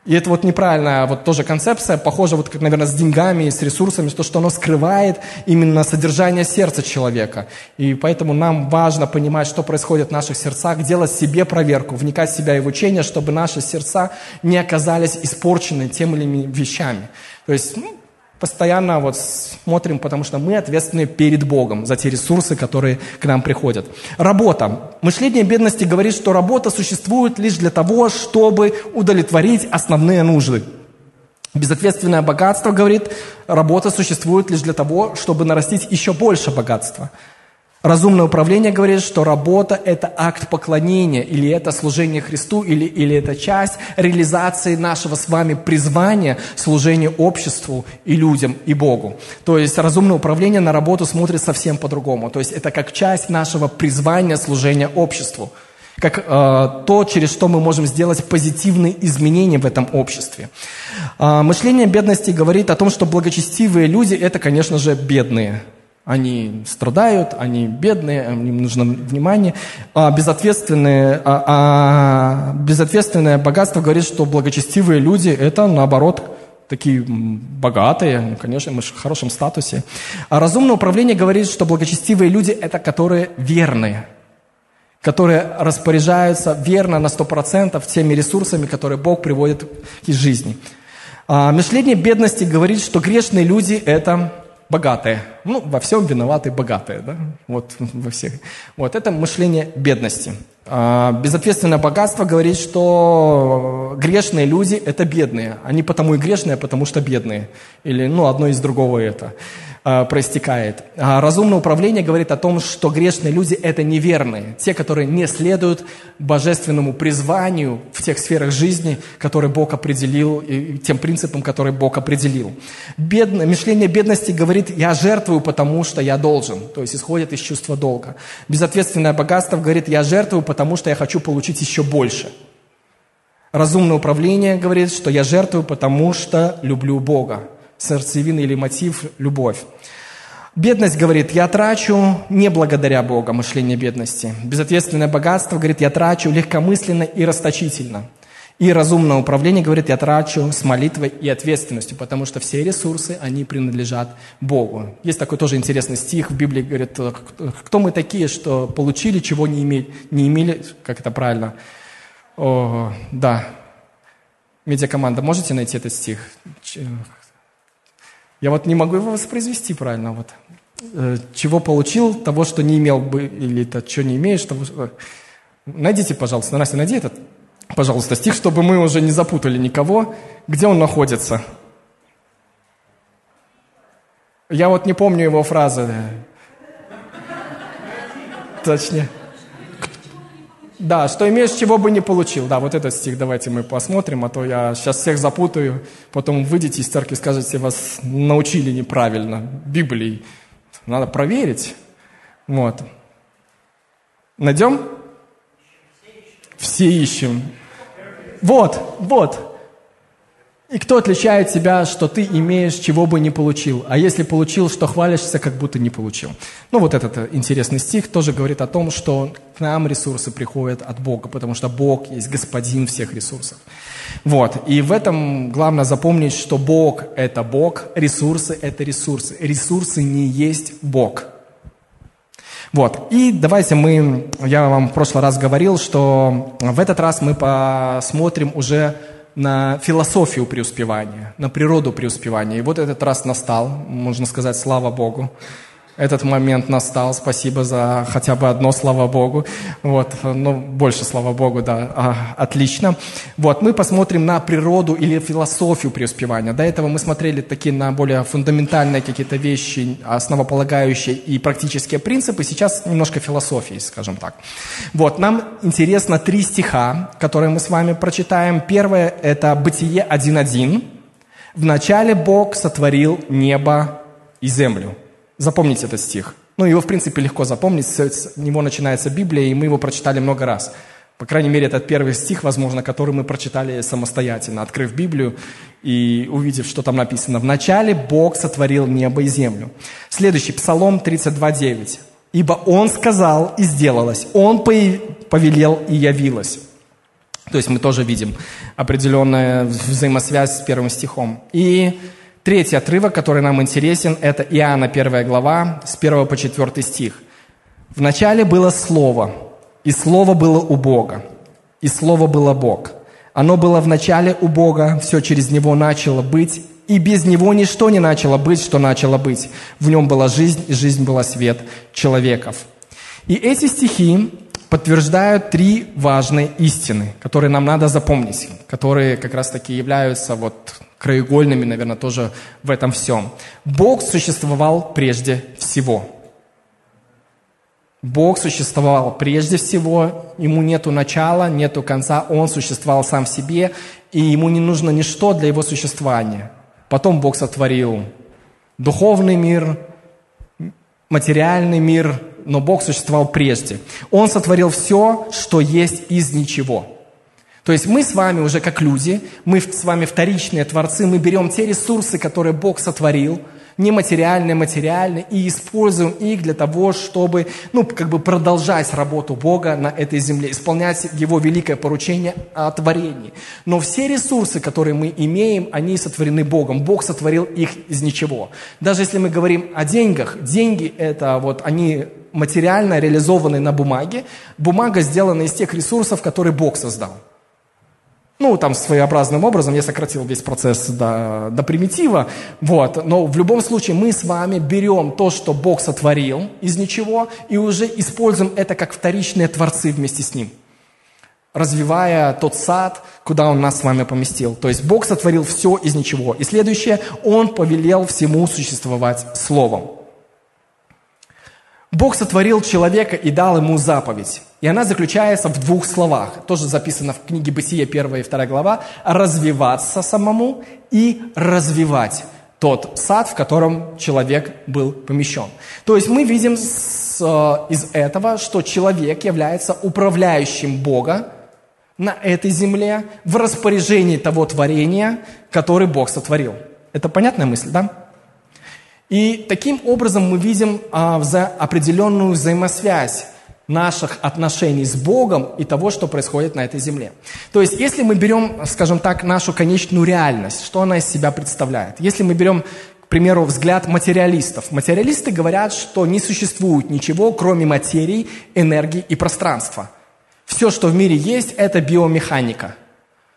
И это вот неправильная вот тоже концепция, похожа вот как, наверное, с деньгами, с ресурсами, то, что оно скрывает именно содержание сердца человека. И поэтому нам важно понимать, что происходит в наших сердцах, делать себе проверку, вникать в себя и в учение, чтобы наши сердца не оказались испорчены тем или иными вещами. То есть ну, постоянно вот смотрим, потому что мы ответственны перед Богом за те ресурсы, которые к нам приходят. Работа. Мышление бедности говорит, что работа существует лишь для того, чтобы удовлетворить основные нужды. Безответственное богатство, говорит, работа существует лишь для того, чтобы нарастить еще больше богатства. Разумное управление говорит, что работа – это акт поклонения, или это служение Христу, или, или это часть реализации нашего с вами призвания, служения обществу и людям, и Богу. То есть разумное управление на работу смотрит совсем по-другому. То есть это как часть нашего призвания, служения обществу как э, то, через что мы можем сделать позитивные изменения в этом обществе. Э, мышление бедности говорит о том, что благочестивые люди – это, конечно же, бедные. Они страдают, они бедные, им нужно внимание. А безответственное, а, а безответственное богатство говорит, что благочестивые люди – это, наоборот, такие богатые, конечно, мы в хорошем статусе. А разумное управление говорит, что благочестивые люди – это которые верные, которые распоряжаются верно на 100% теми ресурсами, которые Бог приводит к жизни. А мышление бедности говорит, что грешные люди – это богатые. Ну, во всем виноваты богатые, да? Вот во всех. Вот это мышление бедности. А, безответственное богатство говорит, что грешные люди – это бедные. Они потому и грешные, потому что бедные. Или, ну, одно из другого это. Э, проистекает. А разумное управление говорит о том, что грешные люди – это неверные, те, которые не следуют божественному призванию в тех сферах жизни, которые Бог определил, и тем принципам, которые Бог определил. Бедное, мышление бедности говорит «я жертвую, потому что я должен», то есть исходит из чувства долга. Безответственное богатство говорит «я жертвую, потому что я хочу получить еще больше». Разумное управление говорит, что я жертвую, потому что люблю Бога сердцевина или мотив – любовь. Бедность говорит, я трачу не благодаря Богу, мышление бедности. Безответственное богатство говорит, я трачу легкомысленно и расточительно. И разумное управление говорит, я трачу с молитвой и ответственностью, потому что все ресурсы, они принадлежат Богу. Есть такой тоже интересный стих в Библии, говорит, кто мы такие, что получили, чего не имели, не имели как это правильно? О, да. Медиакоманда, можете найти этот стих? Я вот не могу его воспроизвести правильно. Вот. Э, чего получил, того, что не имел бы, или то, что не имеешь, того, что... Найдите, пожалуйста, Настя, найди этот, пожалуйста, стих, чтобы мы уже не запутали никого, где он находится. Я вот не помню его фразы. Точнее. Да, что имеешь, чего бы не получил. Да, вот этот стих давайте мы посмотрим, а то я сейчас всех запутаю. Потом выйдете из церкви и скажете, вас научили неправильно Библией. Надо проверить. Вот. Найдем? Все ищем. Вот, вот. И кто отличает тебя, что ты имеешь, чего бы не получил? А если получил, что хвалишься, как будто не получил? Ну, вот этот э, интересный стих тоже говорит о том, что к нам ресурсы приходят от Бога, потому что Бог есть господин всех ресурсов. Вот. И в этом главное запомнить, что Бог – это Бог, ресурсы – это ресурсы. Ресурсы не есть Бог. Вот. И давайте мы, я вам в прошлый раз говорил, что в этот раз мы посмотрим уже на философию преуспевания, на природу преуспевания. И вот этот раз настал, можно сказать, слава Богу этот момент настал. Спасибо за хотя бы одно, слава Богу. Вот, ну, больше, слава Богу, да, а, отлично. Вот, мы посмотрим на природу или философию преуспевания. До этого мы смотрели такие на более фундаментальные какие-то вещи, основополагающие и практические принципы. Сейчас немножко философии, скажем так. Вот, нам интересно три стиха, которые мы с вами прочитаем. Первое – это Бытие 1.1. «Вначале Бог сотворил небо и землю». Запомните этот стих. Ну, его, в принципе, легко запомнить. С него начинается Библия, и мы его прочитали много раз. По крайней мере, этот первый стих, возможно, который мы прочитали самостоятельно, открыв Библию и увидев, что там написано. «Вначале Бог сотворил небо и землю». Следующий, Псалом 32.9. «Ибо Он сказал, и сделалось, Он повелел, и явилось». То есть мы тоже видим определенную взаимосвязь с первым стихом. И Третий отрывок, который нам интересен, это Иоанна 1 глава, с 1 по 4 стих. «Вначале было Слово, и Слово было у Бога, и Слово было Бог. Оно было в начале у Бога, все через Него начало быть, и без Него ничто не начало быть, что начало быть. В Нем была жизнь, и жизнь была свет человеков». И эти стихи подтверждают три важные истины, которые нам надо запомнить, которые как раз-таки являются вот краеугольными, наверное, тоже в этом всем. Бог существовал прежде всего. Бог существовал прежде всего, ему нету начала, нету конца, он существовал сам в себе, и ему не нужно ничто для его существования. Потом Бог сотворил духовный мир, материальный мир, но Бог существовал прежде. Он сотворил все, что есть из ничего – то есть мы с вами уже как люди, мы с вами вторичные творцы, мы берем те ресурсы, которые Бог сотворил, нематериальные, материальные, и используем их для того, чтобы, ну, как бы продолжать работу Бога на этой земле, исполнять Его великое поручение о творении. Но все ресурсы, которые мы имеем, они сотворены Богом. Бог сотворил их из ничего. Даже если мы говорим о деньгах, деньги это вот, они материально реализованы на бумаге. Бумага сделана из тех ресурсов, которые Бог создал. Ну, там своеобразным образом я сократил весь процесс до, до примитива, вот. Но в любом случае мы с вами берем то, что Бог сотворил из ничего, и уже используем это как вторичные творцы вместе с Ним – развивая тот сад, куда Он нас с вами поместил. То есть Бог сотворил все из ничего. И следующее, Он повелел всему существовать Словом. Бог сотворил человека и дал ему заповедь. И она заключается в двух словах. Тоже записано в книге Бытия 1 и 2 глава. Развиваться самому и развивать тот сад, в котором человек был помещен. То есть мы видим с, э, из этого, что человек является управляющим Бога на этой земле в распоряжении того творения, который Бог сотворил. Это понятная мысль, да? И таким образом мы видим а, определенную взаимосвязь наших отношений с Богом и того, что происходит на этой земле. То есть, если мы берем, скажем так, нашу конечную реальность, что она из себя представляет? Если мы берем, к примеру, взгляд материалистов. Материалисты говорят, что не существует ничего, кроме материи, энергии и пространства. Все, что в мире есть, это биомеханика.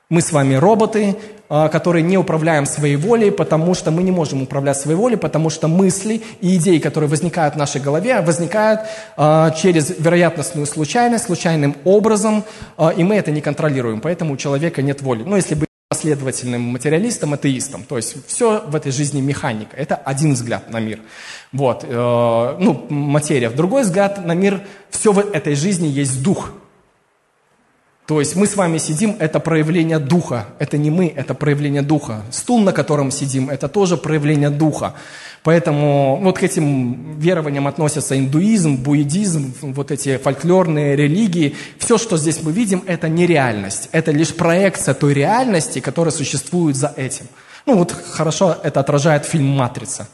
Мы с вами роботы, которые не управляем своей волей, потому что мы не можем управлять своей волей, потому что мысли и идеи, которые возникают в нашей голове, возникают а, через вероятностную случайность, случайным образом, а, и мы это не контролируем, поэтому у человека нет воли. Ну, если быть последовательным материалистом, атеистом. То есть все в этой жизни механика. Это один взгляд на мир. Вот, э, ну, материя. Другой взгляд на мир, все в этой жизни есть дух. То есть мы с вами сидим, это проявление духа. Это не мы, это проявление духа. Стул, на котором сидим, это тоже проявление духа. Поэтому вот к этим верованиям относятся индуизм, буддизм, вот эти фольклорные религии. Все, что здесь мы видим, это не реальность. Это лишь проекция той реальности, которая существует за этим. Ну вот хорошо это отражает фильм «Матрица».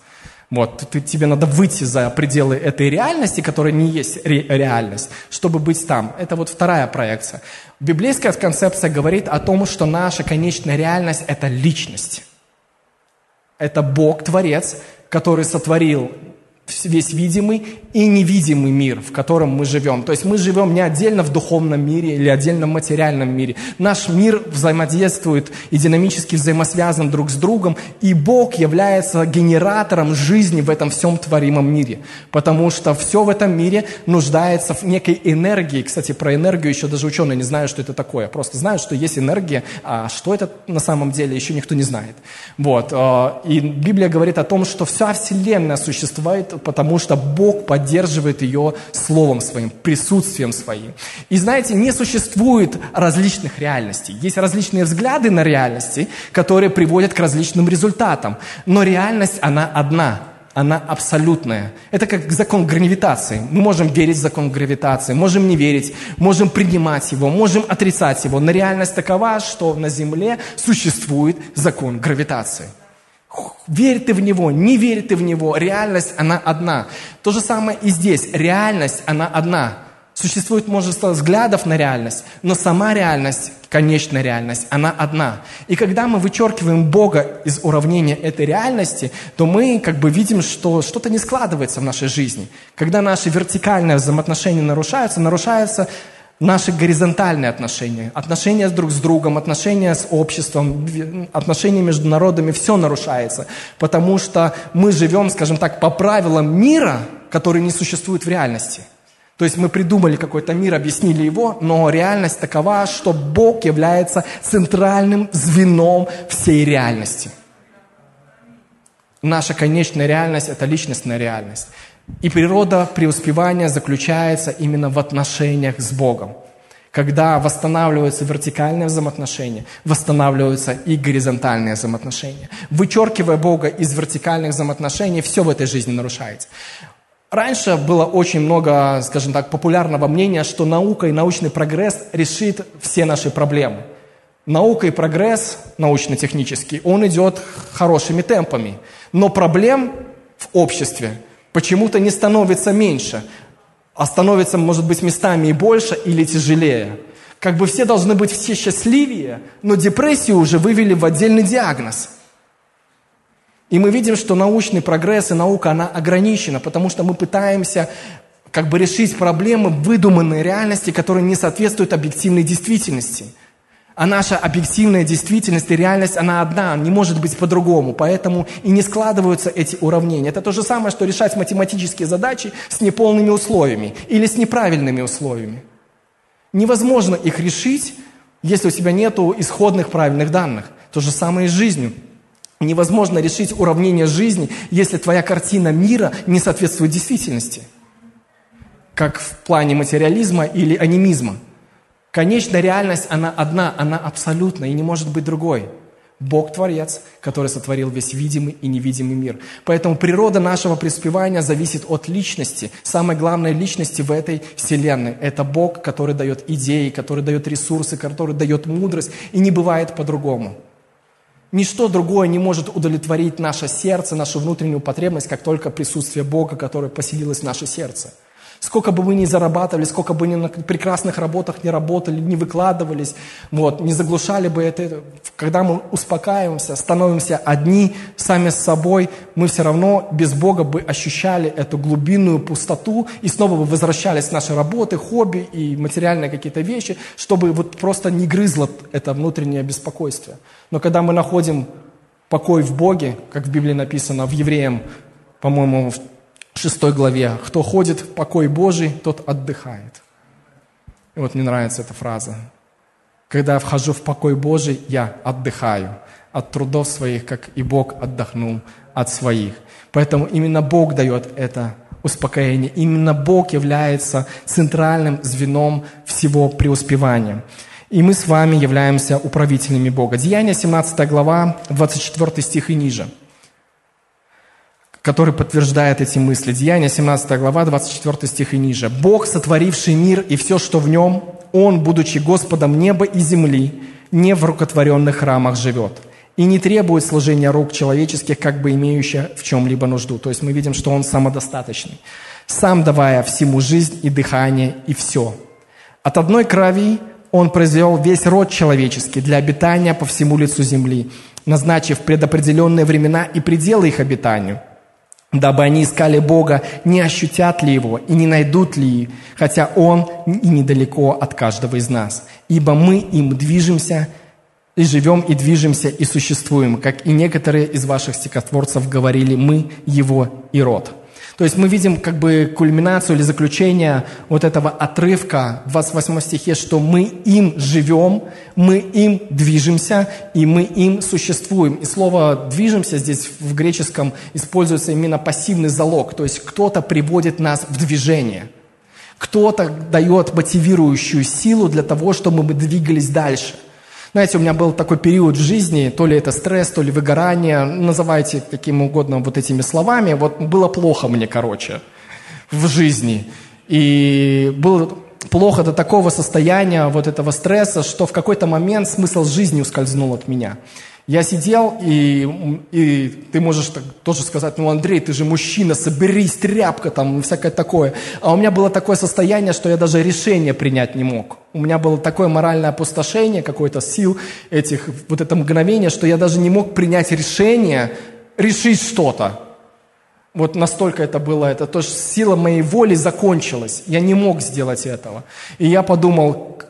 Вот, ты, тебе надо выйти за пределы этой реальности, которая не есть ре, реальность, чтобы быть там. Это вот вторая проекция. Библейская концепция говорит о том, что наша конечная реальность – это личность. Это Бог, Творец, который сотворил весь видимый и невидимый мир, в котором мы живем. То есть мы живем не отдельно в духовном мире или отдельно в материальном мире. Наш мир взаимодействует и динамически взаимосвязан друг с другом, и Бог является генератором жизни в этом всем творимом мире. Потому что все в этом мире нуждается в некой энергии. Кстати, про энергию еще даже ученые не знают, что это такое. Просто знают, что есть энергия, а что это на самом деле еще никто не знает. Вот. Э, и Библия говорит о том, что вся Вселенная существует потому что Бог поддерживает ее Словом Своим, присутствием Своим. И знаете, не существует различных реальностей. Есть различные взгляды на реальности, которые приводят к различным результатам. Но реальность, она одна – она абсолютная. Это как закон гравитации. Мы можем верить в закон гравитации, можем не верить, можем принимать его, можем отрицать его. Но реальность такова, что на Земле существует закон гравитации. Верь ты в Него, не верь ты в Него, реальность, она одна. То же самое и здесь. Реальность, она одна. Существует множество взглядов на реальность, но сама реальность, конечная реальность, она одна. И когда мы вычеркиваем Бога из уравнения этой реальности, то мы как бы видим, что что-то не складывается в нашей жизни. Когда наши вертикальные взаимоотношения нарушаются, нарушается наши горизонтальные отношения, отношения друг с другом, отношения с обществом, отношения между народами, все нарушается, потому что мы живем, скажем так, по правилам мира, который не существует в реальности. То есть мы придумали какой-то мир, объяснили его, но реальность такова, что Бог является центральным звеном всей реальности. Наша конечная реальность – это личностная реальность. И природа преуспевания заключается именно в отношениях с Богом. Когда восстанавливаются вертикальные взаимоотношения, восстанавливаются и горизонтальные взаимоотношения. Вычеркивая Бога из вертикальных взаимоотношений, все в этой жизни нарушается. Раньше было очень много, скажем так, популярного мнения, что наука и научный прогресс решит все наши проблемы. Наука и прогресс научно-технический, он идет хорошими темпами. Но проблем в обществе почему-то не становится меньше, а становится, может быть, местами и больше или тяжелее. Как бы все должны быть все счастливее, но депрессию уже вывели в отдельный диагноз. И мы видим, что научный прогресс и наука, она ограничена, потому что мы пытаемся как бы решить проблемы выдуманной реальности, которые не соответствуют объективной действительности – а наша объективная действительность и реальность, она одна, не может быть по-другому. Поэтому и не складываются эти уравнения. Это то же самое, что решать математические задачи с неполными условиями или с неправильными условиями. Невозможно их решить, если у тебя нет исходных правильных данных. То же самое и с жизнью. Невозможно решить уравнение жизни, если твоя картина мира не соответствует действительности. Как в плане материализма или анимизма. Конечная реальность, она одна, она абсолютна и не может быть другой. Бог Творец, который сотворил весь видимый и невидимый мир. Поэтому природа нашего преуспевания зависит от личности. Самой главной личности в этой вселенной – это Бог, который дает идеи, который дает ресурсы, который дает мудрость, и не бывает по-другому. Ничто другое не может удовлетворить наше сердце, нашу внутреннюю потребность, как только присутствие Бога, которое поселилось в наше сердце – Сколько бы мы ни зарабатывали, сколько бы ни на прекрасных работах не работали, не выкладывались, вот, не заглушали бы это. Когда мы успокаиваемся, становимся одни сами с собой, мы все равно без Бога бы ощущали эту глубинную пустоту и снова бы возвращались к нашей работе, хобби и материальные какие-то вещи, чтобы вот просто не грызло это внутреннее беспокойство. Но когда мы находим покой в Боге, как в Библии написано, в Евреям, по-моему, в 6 главе. «Кто ходит в покой Божий, тот отдыхает». И вот мне нравится эта фраза. «Когда я вхожу в покой Божий, я отдыхаю от трудов своих, как и Бог отдохнул от своих». Поэтому именно Бог дает это успокоение. Именно Бог является центральным звеном всего преуспевания. И мы с вами являемся управителями Бога. Деяние 17 глава, 24 стих и ниже – который подтверждает эти мысли. Деяние 17 глава, 24 стих и ниже. «Бог, сотворивший мир и все, что в нем, Он, будучи Господом неба и земли, не в рукотворенных храмах живет, и не требует служения рук человеческих, как бы имеющих в чем-либо нужду». То есть мы видим, что Он самодостаточный, сам давая всему жизнь и дыхание и все. От одной крови Он произвел весь род человеческий для обитания по всему лицу земли, назначив предопределенные времена и пределы их обитанию – дабы они искали Бога, не ощутят ли Его и не найдут ли, хотя Он и недалеко от каждого из нас. Ибо мы им движемся, и живем, и движемся, и существуем, как и некоторые из ваших стихотворцев говорили, мы Его и род». То есть мы видим как бы кульминацию или заключение вот этого отрывка в 28 стихе, что мы им живем, мы им движемся, и мы им существуем. И слово «движемся» здесь в греческом используется именно пассивный залог, то есть кто-то приводит нас в движение. Кто-то дает мотивирующую силу для того, чтобы мы двигались дальше – знаете, у меня был такой период в жизни, то ли это стресс, то ли выгорание, называйте каким угодно вот этими словами. Вот было плохо мне, короче, в жизни. И было плохо до такого состояния вот этого стресса, что в какой-то момент смысл жизни ускользнул от меня. Я сидел, и, и ты можешь так, тоже сказать, ну, Андрей, ты же мужчина, соберись, тряпка там, всякое такое. А у меня было такое состояние, что я даже решение принять не мог. У меня было такое моральное опустошение, какой-то сил этих, вот это мгновение, что я даже не мог принять решение, решить что-то. Вот настолько это было, это то, что сила моей воли закончилась. Я не мог сделать этого. И я подумал,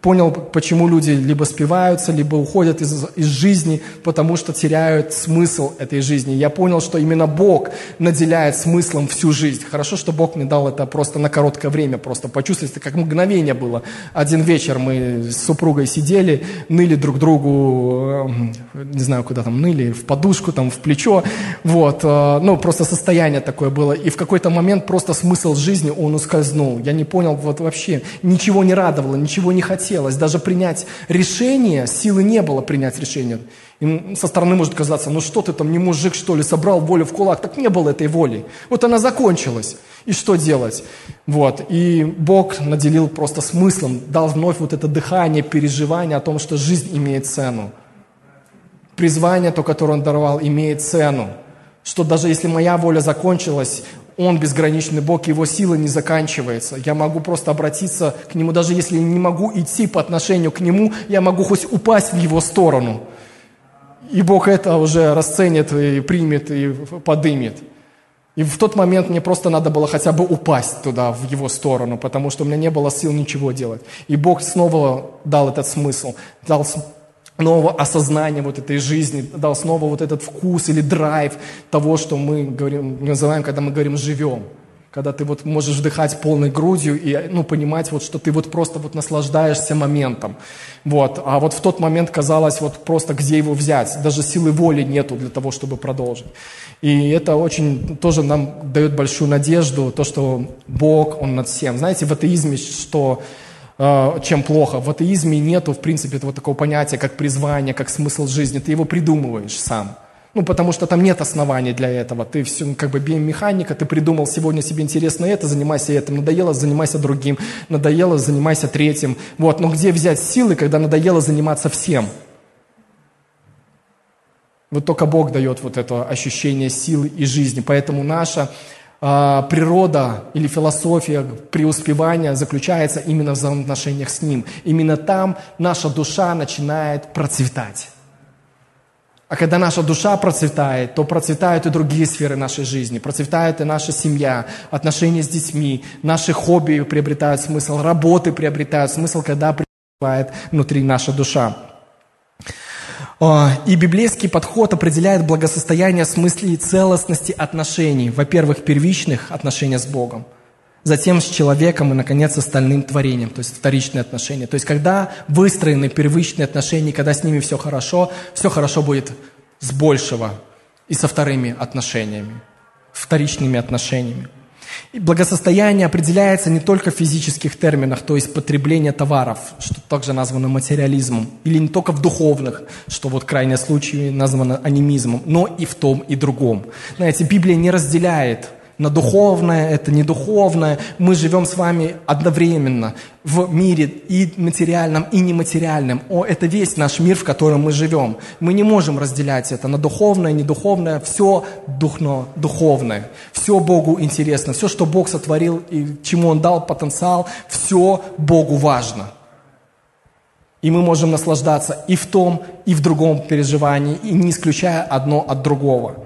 понял, почему люди либо спиваются, либо уходят из, из жизни, потому что теряют смысл этой жизни. Я понял, что именно Бог наделяет смыслом всю жизнь. Хорошо, что Бог мне дал это просто на короткое время, просто почувствовать, это как мгновение было. Один вечер мы с супругой сидели, ныли друг другу, э, не знаю, куда там ныли, в подушку, там, в плечо, вот, э, ну, просто состояние такое было. И в какой-то момент просто смысл жизни, он ускользнул. Я не понял вот вообще, ничего не радовало, ничего не хотелось. Даже принять решение, силы не было принять решение. И со стороны может казаться, ну что ты там, не мужик, что ли, собрал волю в кулак. Так не было этой воли. Вот она закончилась. И что делать? Вот. И Бог наделил просто смыслом, дал вновь вот это дыхание, переживание о том, что жизнь имеет цену. Призвание, то, которое Он даровал, имеет цену. Что даже если моя воля закончилась, он безграничный Бог, Его сила не заканчивается. Я могу просто обратиться к Нему, даже если не могу идти по отношению к Нему, я могу хоть упасть в Его сторону. И Бог это уже расценит и примет, и подымет. И в тот момент мне просто надо было хотя бы упасть туда, в его сторону, потому что у меня не было сил ничего делать. И Бог снова дал этот смысл, дал нового осознания вот этой жизни, дал снова вот этот вкус или драйв того, что мы говорим, называем, когда мы говорим «живем». когда ты вот можешь вдыхать полной грудью и ну, понимать, вот, что ты вот просто вот наслаждаешься моментом. Вот. А вот в тот момент казалось, вот просто где его взять, даже силы воли нету для того, чтобы продолжить. И это очень тоже нам дает большую надежду, то, что Бог, Он над всем. Знаете, в атеизме что чем плохо. В атеизме нету, в принципе, вот такого понятия, как призвание, как смысл жизни. Ты его придумываешь сам. Ну, потому что там нет оснований для этого. Ты все, ну, как бы биомеханика, ты придумал сегодня себе интересно это, занимайся этим. Надоело, занимайся другим. Надоело, занимайся третьим. Вот, но где взять силы, когда надоело заниматься всем? Вот только Бог дает вот это ощущение силы и жизни. Поэтому наша э, природа или философия преуспевания заключается именно в взаимоотношениях с Ним. Именно там наша душа начинает процветать. А когда наша душа процветает, то процветают и другие сферы нашей жизни. Процветает и наша семья, отношения с детьми, наши хобби приобретают смысл, работы приобретают смысл, когда пребывает внутри наша душа. А, и библейский подход определяет благосостояние в смысле целостности отношений. Во-первых, первичных отношений с Богом – затем с человеком и, наконец, с остальным творением, то есть вторичные отношения. То есть, когда выстроены первичные отношения, когда с ними все хорошо, все хорошо будет с большего и со вторыми отношениями, вторичными отношениями. И благосостояние определяется не только в физических терминах, то есть потребление товаров, что также названо материализмом, или не только в духовных, что вот крайний случай названо анимизмом, но и в том и другом. Знаете, Библия не разделяет на духовное, это не духовное. Мы живем с вами одновременно в мире и материальном, и нематериальном. О, это весь наш мир, в котором мы живем. Мы не можем разделять это на духовное, недуховное. Все духно, духовное. Все Богу интересно. Все, что Бог сотворил и чему Он дал потенциал, все Богу важно. И мы можем наслаждаться и в том, и в другом переживании, и не исключая одно от другого.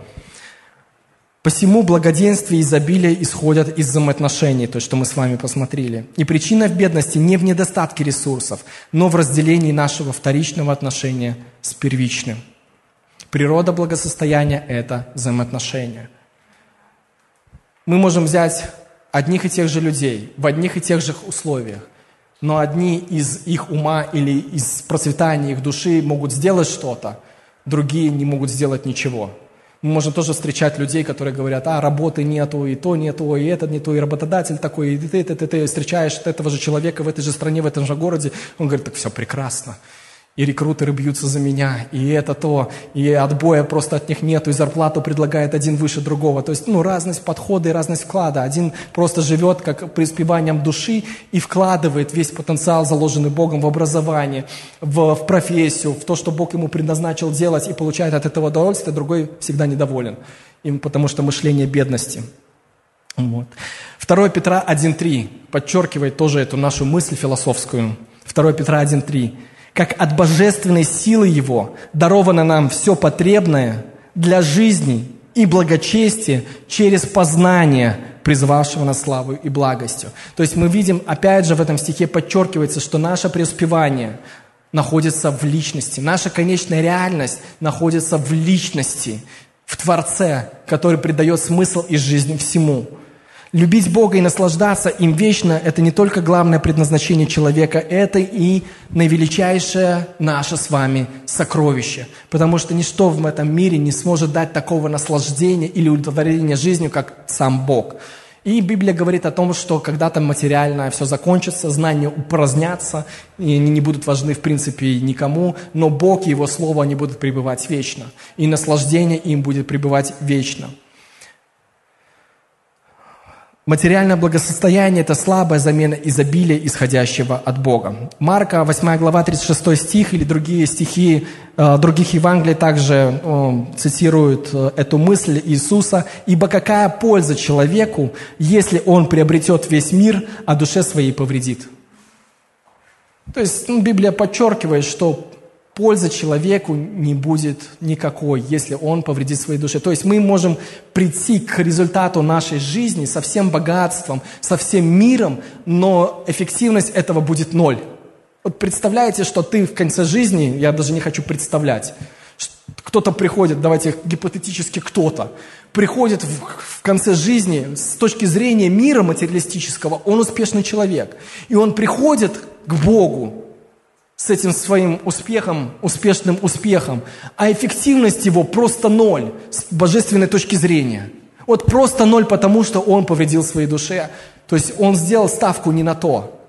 Посему благоденствие и изобилие исходят из взаимоотношений, то, что мы с вами посмотрели. И причина в бедности не в недостатке ресурсов, но в разделении нашего вторичного отношения с первичным. Природа благосостояния – это взаимоотношения. Мы можем взять одних и тех же людей в одних и тех же условиях, но одни из их ума или из процветания их души могут сделать что-то, другие не могут сделать ничего – мы можем тоже встречать людей, которые говорят, а, работы нету, и то нету, и это нету, и работодатель такой, и ты, ты, ты, ты встречаешь этого же человека в этой же стране, в этом же городе. Он говорит, так все прекрасно и рекрутеры бьются за меня, и это то, и отбоя просто от них нету, и зарплату предлагает один выше другого. То есть, ну, разность подхода и разность вклада. Один просто живет как преуспеванием души и вкладывает весь потенциал, заложенный Богом в образование, в, в профессию, в то, что Бог ему предназначил делать, и получает от этого удовольствие, другой всегда недоволен, им, потому что мышление бедности. Вот. 2 Петра 1.3 подчеркивает тоже эту нашу мысль философскую. 2 Петра 1.3 как от божественной силы Его даровано нам все потребное для жизни и благочестия через познание призвавшего на славу и благостью. То есть мы видим, опять же, в этом стихе подчеркивается, что наше преуспевание находится в личности. Наша конечная реальность находится в личности, в Творце, который придает смысл и жизнь всему – Любить Бога и наслаждаться им вечно – это не только главное предназначение человека, это и наивеличайшее наше с вами сокровище. Потому что ничто в этом мире не сможет дать такого наслаждения или удовлетворения жизнью, как сам Бог. И Библия говорит о том, что когда-то материальное все закончится, знания упразднятся, и они не будут важны в принципе никому, но Бог и Его Слово, они будут пребывать вечно. И наслаждение им будет пребывать вечно. Материальное благосостояние – это слабая замена изобилия, исходящего от Бога. Марка, 8 глава, 36 стих или другие стихи э, других Евангелий также э, цитируют э, эту мысль Иисуса. «Ибо какая польза человеку, если он приобретет весь мир, а душе своей повредит?» То есть ну, Библия подчеркивает, что пользы человеку не будет никакой, если он повредит своей душе. То есть мы можем прийти к результату нашей жизни со всем богатством, со всем миром, но эффективность этого будет ноль. Вот представляете, что ты в конце жизни, я даже не хочу представлять, кто-то приходит, давайте гипотетически кто-то, приходит в, в конце жизни с точки зрения мира материалистического, он успешный человек. И он приходит к Богу с этим своим успехом, успешным успехом, а эффективность его просто ноль с божественной точки зрения. Вот просто ноль, потому что он повредил своей душе. То есть он сделал ставку не на то.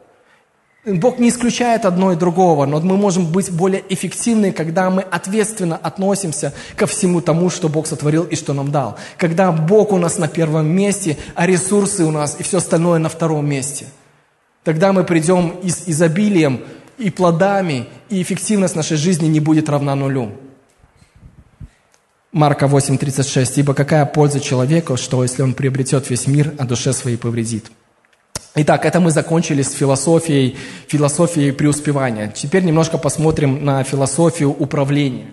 Бог не исключает одно и другого, но мы можем быть более эффективны, когда мы ответственно относимся ко всему тому, что Бог сотворил и что нам дал. Когда Бог у нас на первом месте, а ресурсы у нас и все остальное на втором месте. Тогда мы придем и с изобилием, и плодами, и эффективность нашей жизни не будет равна нулю. Марка 8:36. «Ибо какая польза человеку, что если он приобретет весь мир, а душе своей повредит?» Итак, это мы закончили с философией, философией преуспевания. Теперь немножко посмотрим на философию управления.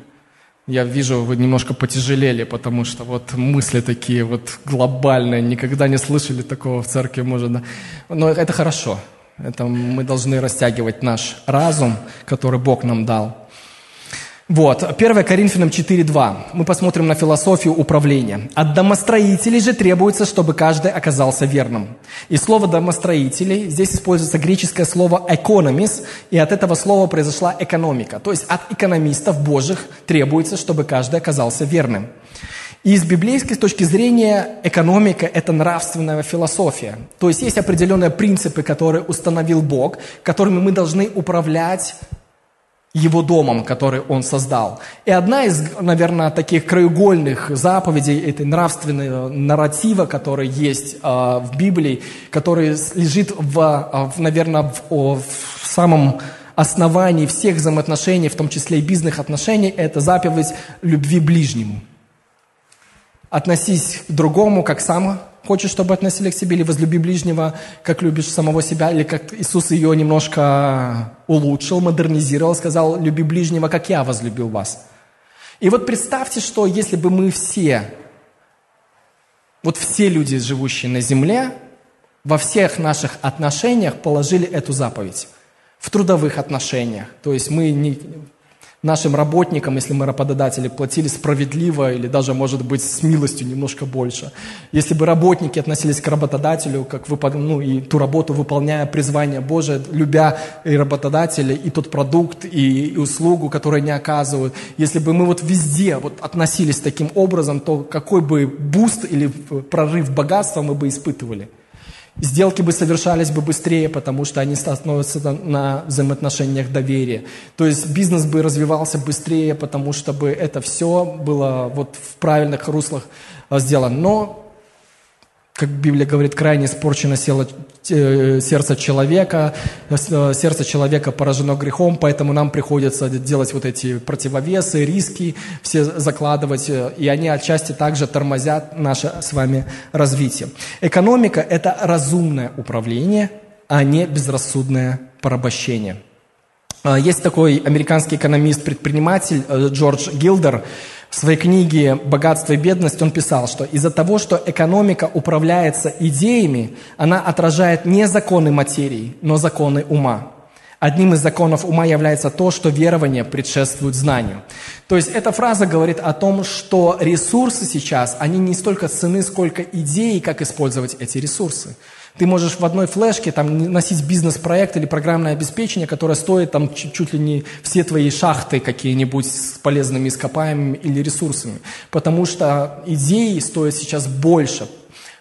Я вижу, вы немножко потяжелели, потому что вот мысли такие вот глобальные, никогда не слышали такого в церкви, может. Но это хорошо. Это мы должны растягивать наш разум, который Бог нам дал. Вот, 1 Коринфянам 4.2. Мы посмотрим на философию управления. От домостроителей же требуется, чтобы каждый оказался верным. И слово домостроителей, здесь используется греческое слово «экономис», и от этого слова произошла экономика. То есть от экономистов божьих требуется, чтобы каждый оказался верным. И с библейской точки зрения экономика – это нравственная философия. То есть есть определенные принципы, которые установил Бог, которыми мы должны управлять его домом, который он создал. И одна из, наверное, таких краеугольных заповедей этой нравственного нарратива, который есть э, в Библии, который лежит, в, а, в наверное, в, в самом основании всех взаимоотношений, в том числе и бизнес-отношений, это заповедь любви ближнему. Относись к другому, как сам хочешь, чтобы относили к себе, или возлюби ближнего, как любишь самого себя, или как Иисус ее немножко улучшил, модернизировал, сказал, люби ближнего, как я возлюбил вас. И вот представьте, что если бы мы все, вот все люди, живущие на земле, во всех наших отношениях положили эту заповедь. В трудовых отношениях. То есть мы не, нашим работникам, если мы работодатели, платили справедливо или даже, может быть, с милостью немножко больше. Если бы работники относились к работодателю, как выпад... ну, и ту работу выполняя призвание Божие, любя и работодателя, и тот продукт, и, и услугу, которую они оказывают, если бы мы вот везде вот относились таким образом, то какой бы буст или прорыв богатства мы бы испытывали – Сделки бы совершались бы быстрее, потому что они становятся на взаимоотношениях доверия. То есть бизнес бы развивался быстрее, потому что бы это все было вот в правильных руслах а, сделано. Но как Библия говорит, крайне испорчено э, сердце человека, э, сердце человека поражено грехом, поэтому нам приходится делать вот эти противовесы, риски, все закладывать, э, и они отчасти также тормозят наше с вами развитие. Экономика – это разумное управление, а не безрассудное порабощение. Есть такой американский экономист-предприниматель Джордж Гилдер, в своей книге «Богатство и бедность» он писал, что из-за того, что экономика управляется идеями, она отражает не законы материи, но законы ума. Одним из законов ума является то, что верование предшествует знанию. То есть эта фраза говорит о том, что ресурсы сейчас, они не столько цены, сколько идеи, как использовать эти ресурсы. Ты можешь в одной флешке там, носить бизнес-проект или программное обеспечение, которое стоит там, чуть, ли не все твои шахты какие-нибудь с полезными ископаемыми или ресурсами. Потому что идеи стоят сейчас больше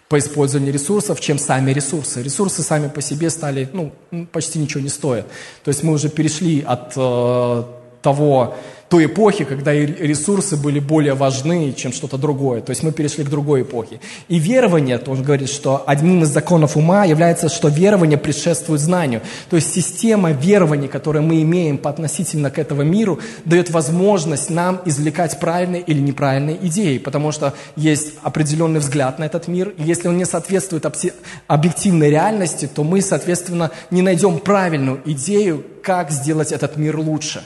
по использованию ресурсов, чем сами ресурсы. Ресурсы сами по себе стали, ну, почти ничего не стоят. То есть мы уже перешли от э, того той эпохи, когда ресурсы были более важны, чем что-то другое. То есть мы перешли к другой эпохе. И верование, то он говорит, что одним из законов ума является, что верование предшествует знанию. То есть система верований, которую мы имеем по относительно к этому миру, дает возможность нам извлекать правильные или неправильные идеи, потому что есть определенный взгляд на этот мир. И если он не соответствует объективной реальности, то мы, соответственно, не найдем правильную идею, как сделать этот мир лучше.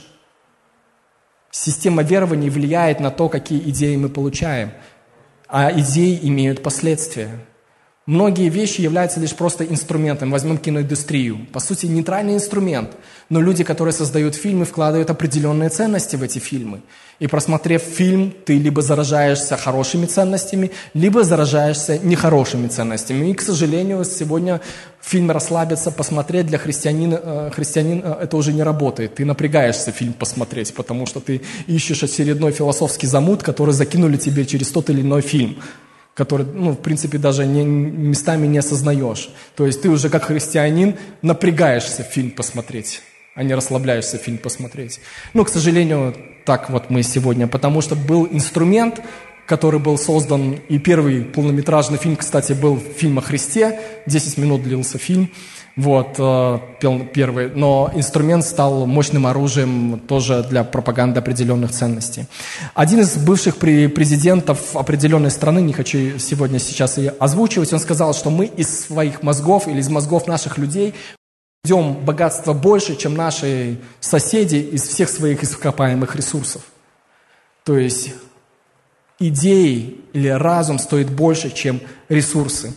Система верований влияет на то, какие идеи мы получаем. А идеи имеют последствия. Многие вещи являются лишь просто инструментом. Возьмем киноиндустрию. По сути, нейтральный инструмент. Но люди, которые создают фильмы, вкладывают определенные ценности в эти фильмы. И просмотрев фильм, ты либо заражаешься хорошими ценностями, либо заражаешься нехорошими ценностями. И, к сожалению, сегодня фильм расслабиться, посмотреть для христианина, э, христианин э, это уже не работает. Ты напрягаешься фильм посмотреть, потому что ты ищешь очередной философский замут, который закинули тебе через тот или иной фильм который, ну, в принципе, даже не, местами не осознаешь. То есть ты уже как христианин напрягаешься фильм посмотреть, а не расслабляешься фильм посмотреть. Ну, к сожалению, так вот мы сегодня, потому что был инструмент, который был создан, и первый полнометражный фильм, кстати, был фильм о Христе, 10 минут длился фильм, вот, э, первый. Но инструмент стал мощным оружием тоже для пропаганды определенных ценностей. Один из бывших президентов определенной страны, не хочу сегодня сейчас ее озвучивать, он сказал, что мы из своих мозгов или из мозгов наших людей ждем богатства больше, чем наши соседи из всех своих ископаемых ресурсов. То есть идеи или разум стоит больше, чем ресурсы.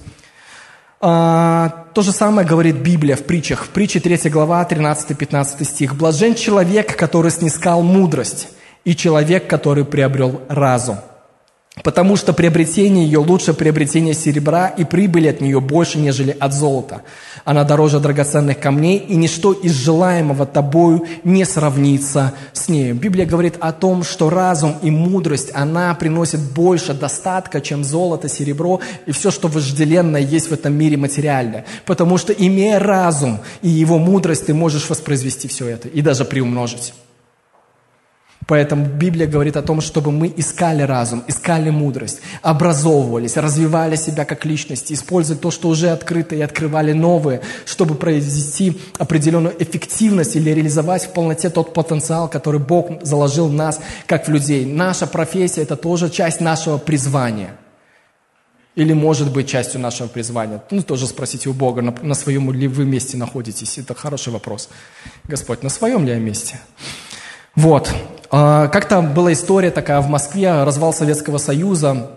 А, то же самое говорит Библия в притчах. В притче 3 глава, 13-15 стих. «Блажен человек, который снискал мудрость, и человек, который приобрел разум. Потому что приобретение ее лучше приобретения серебра, и прибыли от нее больше, нежели от золота. Она дороже драгоценных камней, и ничто из желаемого тобою не сравнится с нею. Библия говорит о том, что разум и мудрость, она приносит больше достатка, чем золото, серебро и все, что вожделенное есть в этом мире материальное. Потому что, имея разум и его мудрость, ты можешь воспроизвести все это и даже приумножить. Поэтому Библия говорит о том, чтобы мы искали разум, искали мудрость, образовывались, развивали себя как личности, использовали то, что уже открыто, и открывали новые, чтобы произвести определенную эффективность или реализовать в полноте тот потенциал, который Бог заложил в нас, как в людей. Наша профессия – это тоже часть нашего призвания. Или может быть частью нашего призвания. Ну, тоже спросите у Бога, на, на своем ли вы месте находитесь. Это хороший вопрос. Господь, на своем ли я месте? Вот. А, как-то была история такая в Москве, развал Советского Союза,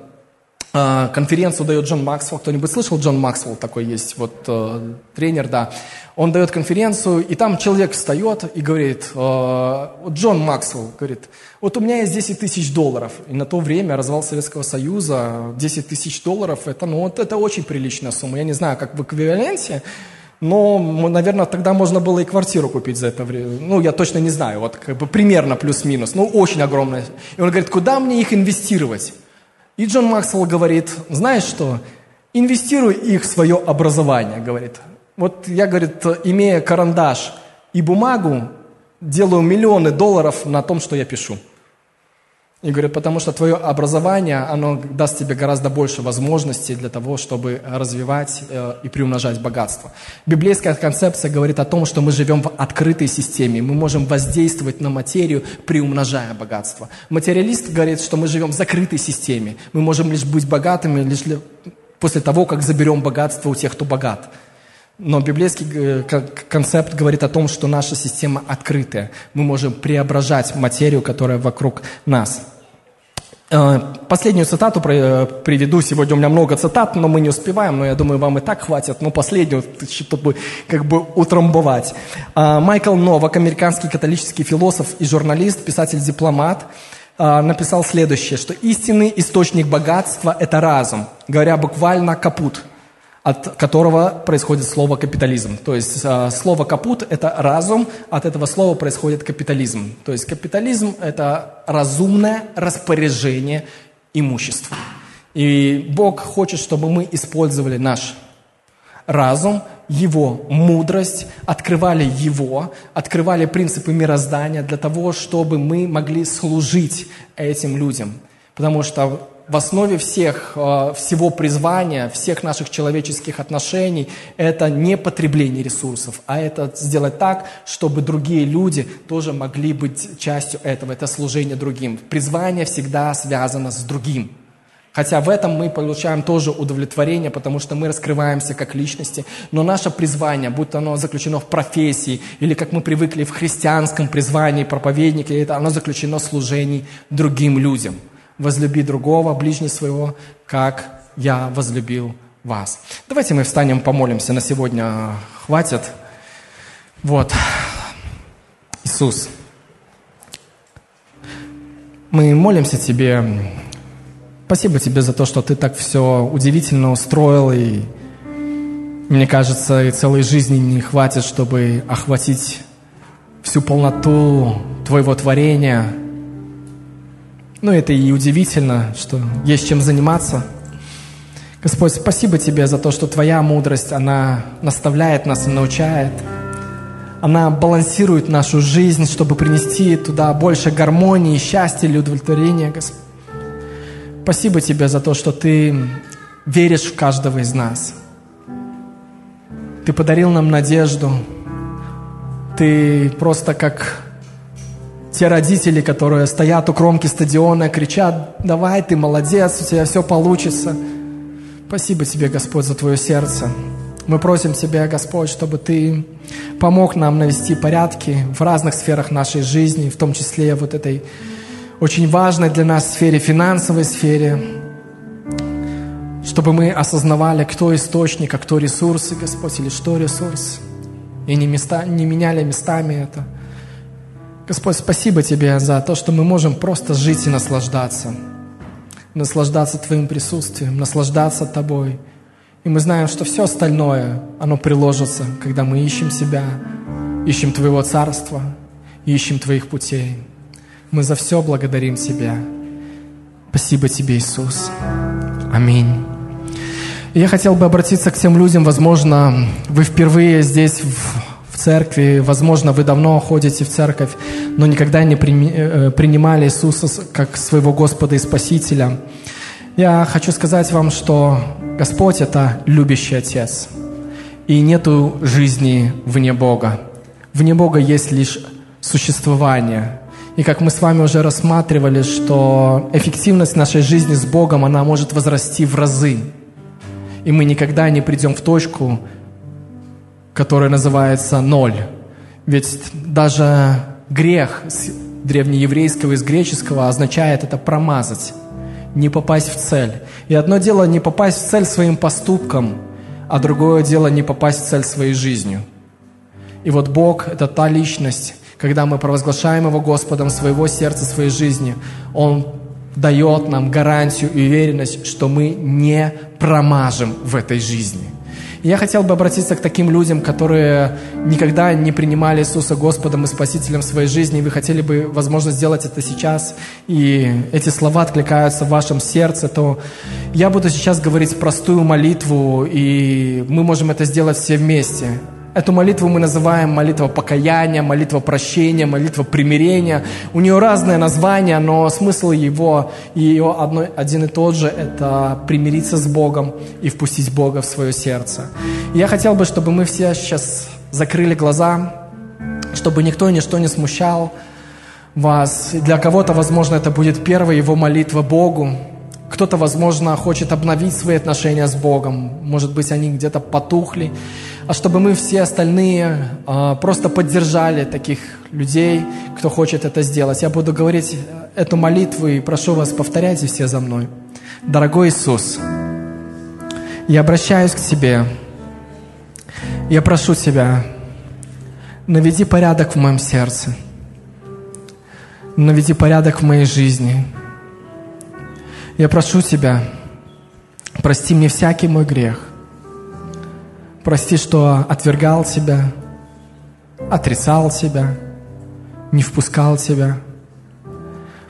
а, конференцию дает Джон Максвелл. Кто-нибудь слышал? Джон Максвелл такой есть, вот э, тренер, да. Он дает конференцию, и там человек встает и говорит, э, Джон Максвелл, говорит, вот у меня есть 10 тысяч долларов. И на то время развал Советского Союза, 10 тысяч долларов, это, ну, вот, это очень приличная сумма. Я не знаю, как в эквиваленте, но, наверное, тогда можно было и квартиру купить за это время. Ну, я точно не знаю, вот как бы примерно плюс-минус, ну, очень огромная. И он говорит, куда мне их инвестировать? И Джон Максвелл говорит, знаешь что, инвестируй их в свое образование, говорит. Вот я, говорит, имея карандаш и бумагу, делаю миллионы долларов на том, что я пишу. И говорит, потому что твое образование, оно даст тебе гораздо больше возможностей для того, чтобы развивать э, и приумножать богатство. Библейская концепция говорит о том, что мы живем в открытой системе, мы можем воздействовать на материю, приумножая богатство. Материалист говорит, что мы живем в закрытой системе, мы можем лишь быть богатыми лишь после того, как заберем богатство у тех, кто богат. Но библейский э, концепт говорит о том, что наша система открытая. Мы можем преображать материю, которая вокруг нас. Э, последнюю цитату э, приведу. Сегодня у меня много цитат, но мы не успеваем, но я думаю, вам и так хватит. Но последнюю, чтобы как бы утрамбовать. Э, Майкл Новак, американский католический философ и журналист, писатель-дипломат, написал следующее, что истинный источник богатства – это разум. Говоря буквально «капут», от которого происходит слово капитализм. То есть э, слово капут – это разум, от этого слова происходит капитализм. То есть капитализм – это разумное распоряжение имуществом. И Бог хочет, чтобы мы использовали наш разум, его мудрость, открывали его, открывали принципы мироздания для того, чтобы мы могли служить этим людям. Потому что в основе всех, э, всего призвания, всех наших человеческих отношений это не потребление ресурсов, а это сделать так, чтобы другие люди тоже могли быть частью этого, это служение другим. Призвание всегда связано с другим. Хотя в этом мы получаем тоже удовлетворение, потому что мы раскрываемся как личности. Но наше призвание, будто оно заключено в профессии, или как мы привыкли в христианском призвании проповедника, это оно заключено в служении другим людям – возлюби другого, ближнего своего, как я возлюбил вас. Давайте мы встанем, помолимся на сегодня. Хватит. Вот. Иисус, мы молимся Тебе. Спасибо Тебе за то, что Ты так все удивительно устроил. И мне кажется, и целой жизни не хватит, чтобы охватить всю полноту Твоего творения. Ну, это и удивительно, что есть чем заниматься – Господь, спасибо Тебе за то, что Твоя мудрость, она наставляет нас и научает. Она балансирует нашу жизнь, чтобы принести туда больше гармонии, счастья или удовлетворения, Господь. Спасибо Тебе за то, что Ты веришь в каждого из нас. Ты подарил нам надежду. Ты просто как те родители, которые стоят у кромки стадиона, кричат, давай, ты молодец, у тебя все получится – Спасибо Тебе, Господь, за Твое сердце. Мы просим Тебя, Господь, чтобы Ты помог нам навести порядки в разных сферах нашей жизни, в том числе вот этой очень важной для нас сфере, финансовой сфере, чтобы мы осознавали, кто источник, а кто ресурсы, Господь, или что ресурс, и не, места, не меняли местами это. Господь, спасибо Тебе за то, что мы можем просто жить и наслаждаться – наслаждаться Твоим присутствием, наслаждаться Тобой. И мы знаем, что все остальное, оно приложится, когда мы ищем себя, ищем Твоего Царства, ищем Твоих путей. Мы за все благодарим Тебя. Спасибо Тебе, Иисус. Аминь. я хотел бы обратиться к тем людям, возможно, вы впервые здесь в церкви, возможно, вы давно ходите в церковь, но никогда не э, принимали Иисуса как своего Господа и Спасителя. Я хочу сказать вам, что Господь – это любящий Отец, и нету жизни вне Бога. Вне Бога есть лишь существование. И как мы с вами уже рассматривали, что эффективность нашей жизни с Богом, она может возрасти в разы. И мы никогда не придем в точку, которое называется ноль. Ведь даже грех с древнееврейского, из греческого означает это промазать, не попасть в цель. И одно дело не попасть в цель своим поступком, а другое дело не попасть в цель своей жизнью. И вот Бог – это та личность, когда мы провозглашаем Его Господом своего сердца, своей жизни, Он дает нам гарантию и уверенность, что мы не промажем в этой жизни – я хотел бы обратиться к таким людям, которые никогда не принимали Иисуса Господом и Спасителем своей жизни, и вы хотели бы, возможно, сделать это сейчас, и эти слова откликаются в вашем сердце, то я буду сейчас говорить простую молитву, и мы можем это сделать все вместе. Эту молитву мы называем молитва покаяния, молитва прощения, молитва примирения. У нее разное название, но смысл его, ее одно, один и тот же – это примириться с Богом и впустить Бога в свое сердце. И я хотел бы, чтобы мы все сейчас закрыли глаза, чтобы никто и ничто не смущал вас. Для кого-то, возможно, это будет первая его молитва Богу, кто-то, возможно, хочет обновить свои отношения с Богом. Может быть, они где-то потухли. А чтобы мы все остальные э, просто поддержали таких людей, кто хочет это сделать. Я буду говорить эту молитву и прошу вас, повторяйте все за мной. Дорогой Иисус, я обращаюсь к Тебе. Я прошу Тебя, наведи порядок в моем сердце. Наведи порядок в моей жизни – я прошу Тебя, прости мне всякий мой грех. Прости, что отвергал Тебя, отрицал Тебя, не впускал Тебя.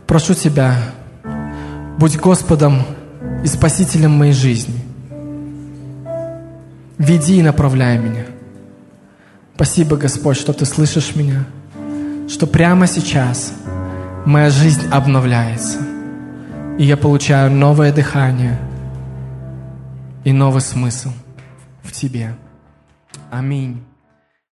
Прошу Тебя, будь Господом и Спасителем моей жизни. Веди и направляй меня. Спасибо, Господь, что Ты слышишь меня, что прямо сейчас моя жизнь обновляется – и я получаю новое дыхание и новый смысл в Тебе. Аминь.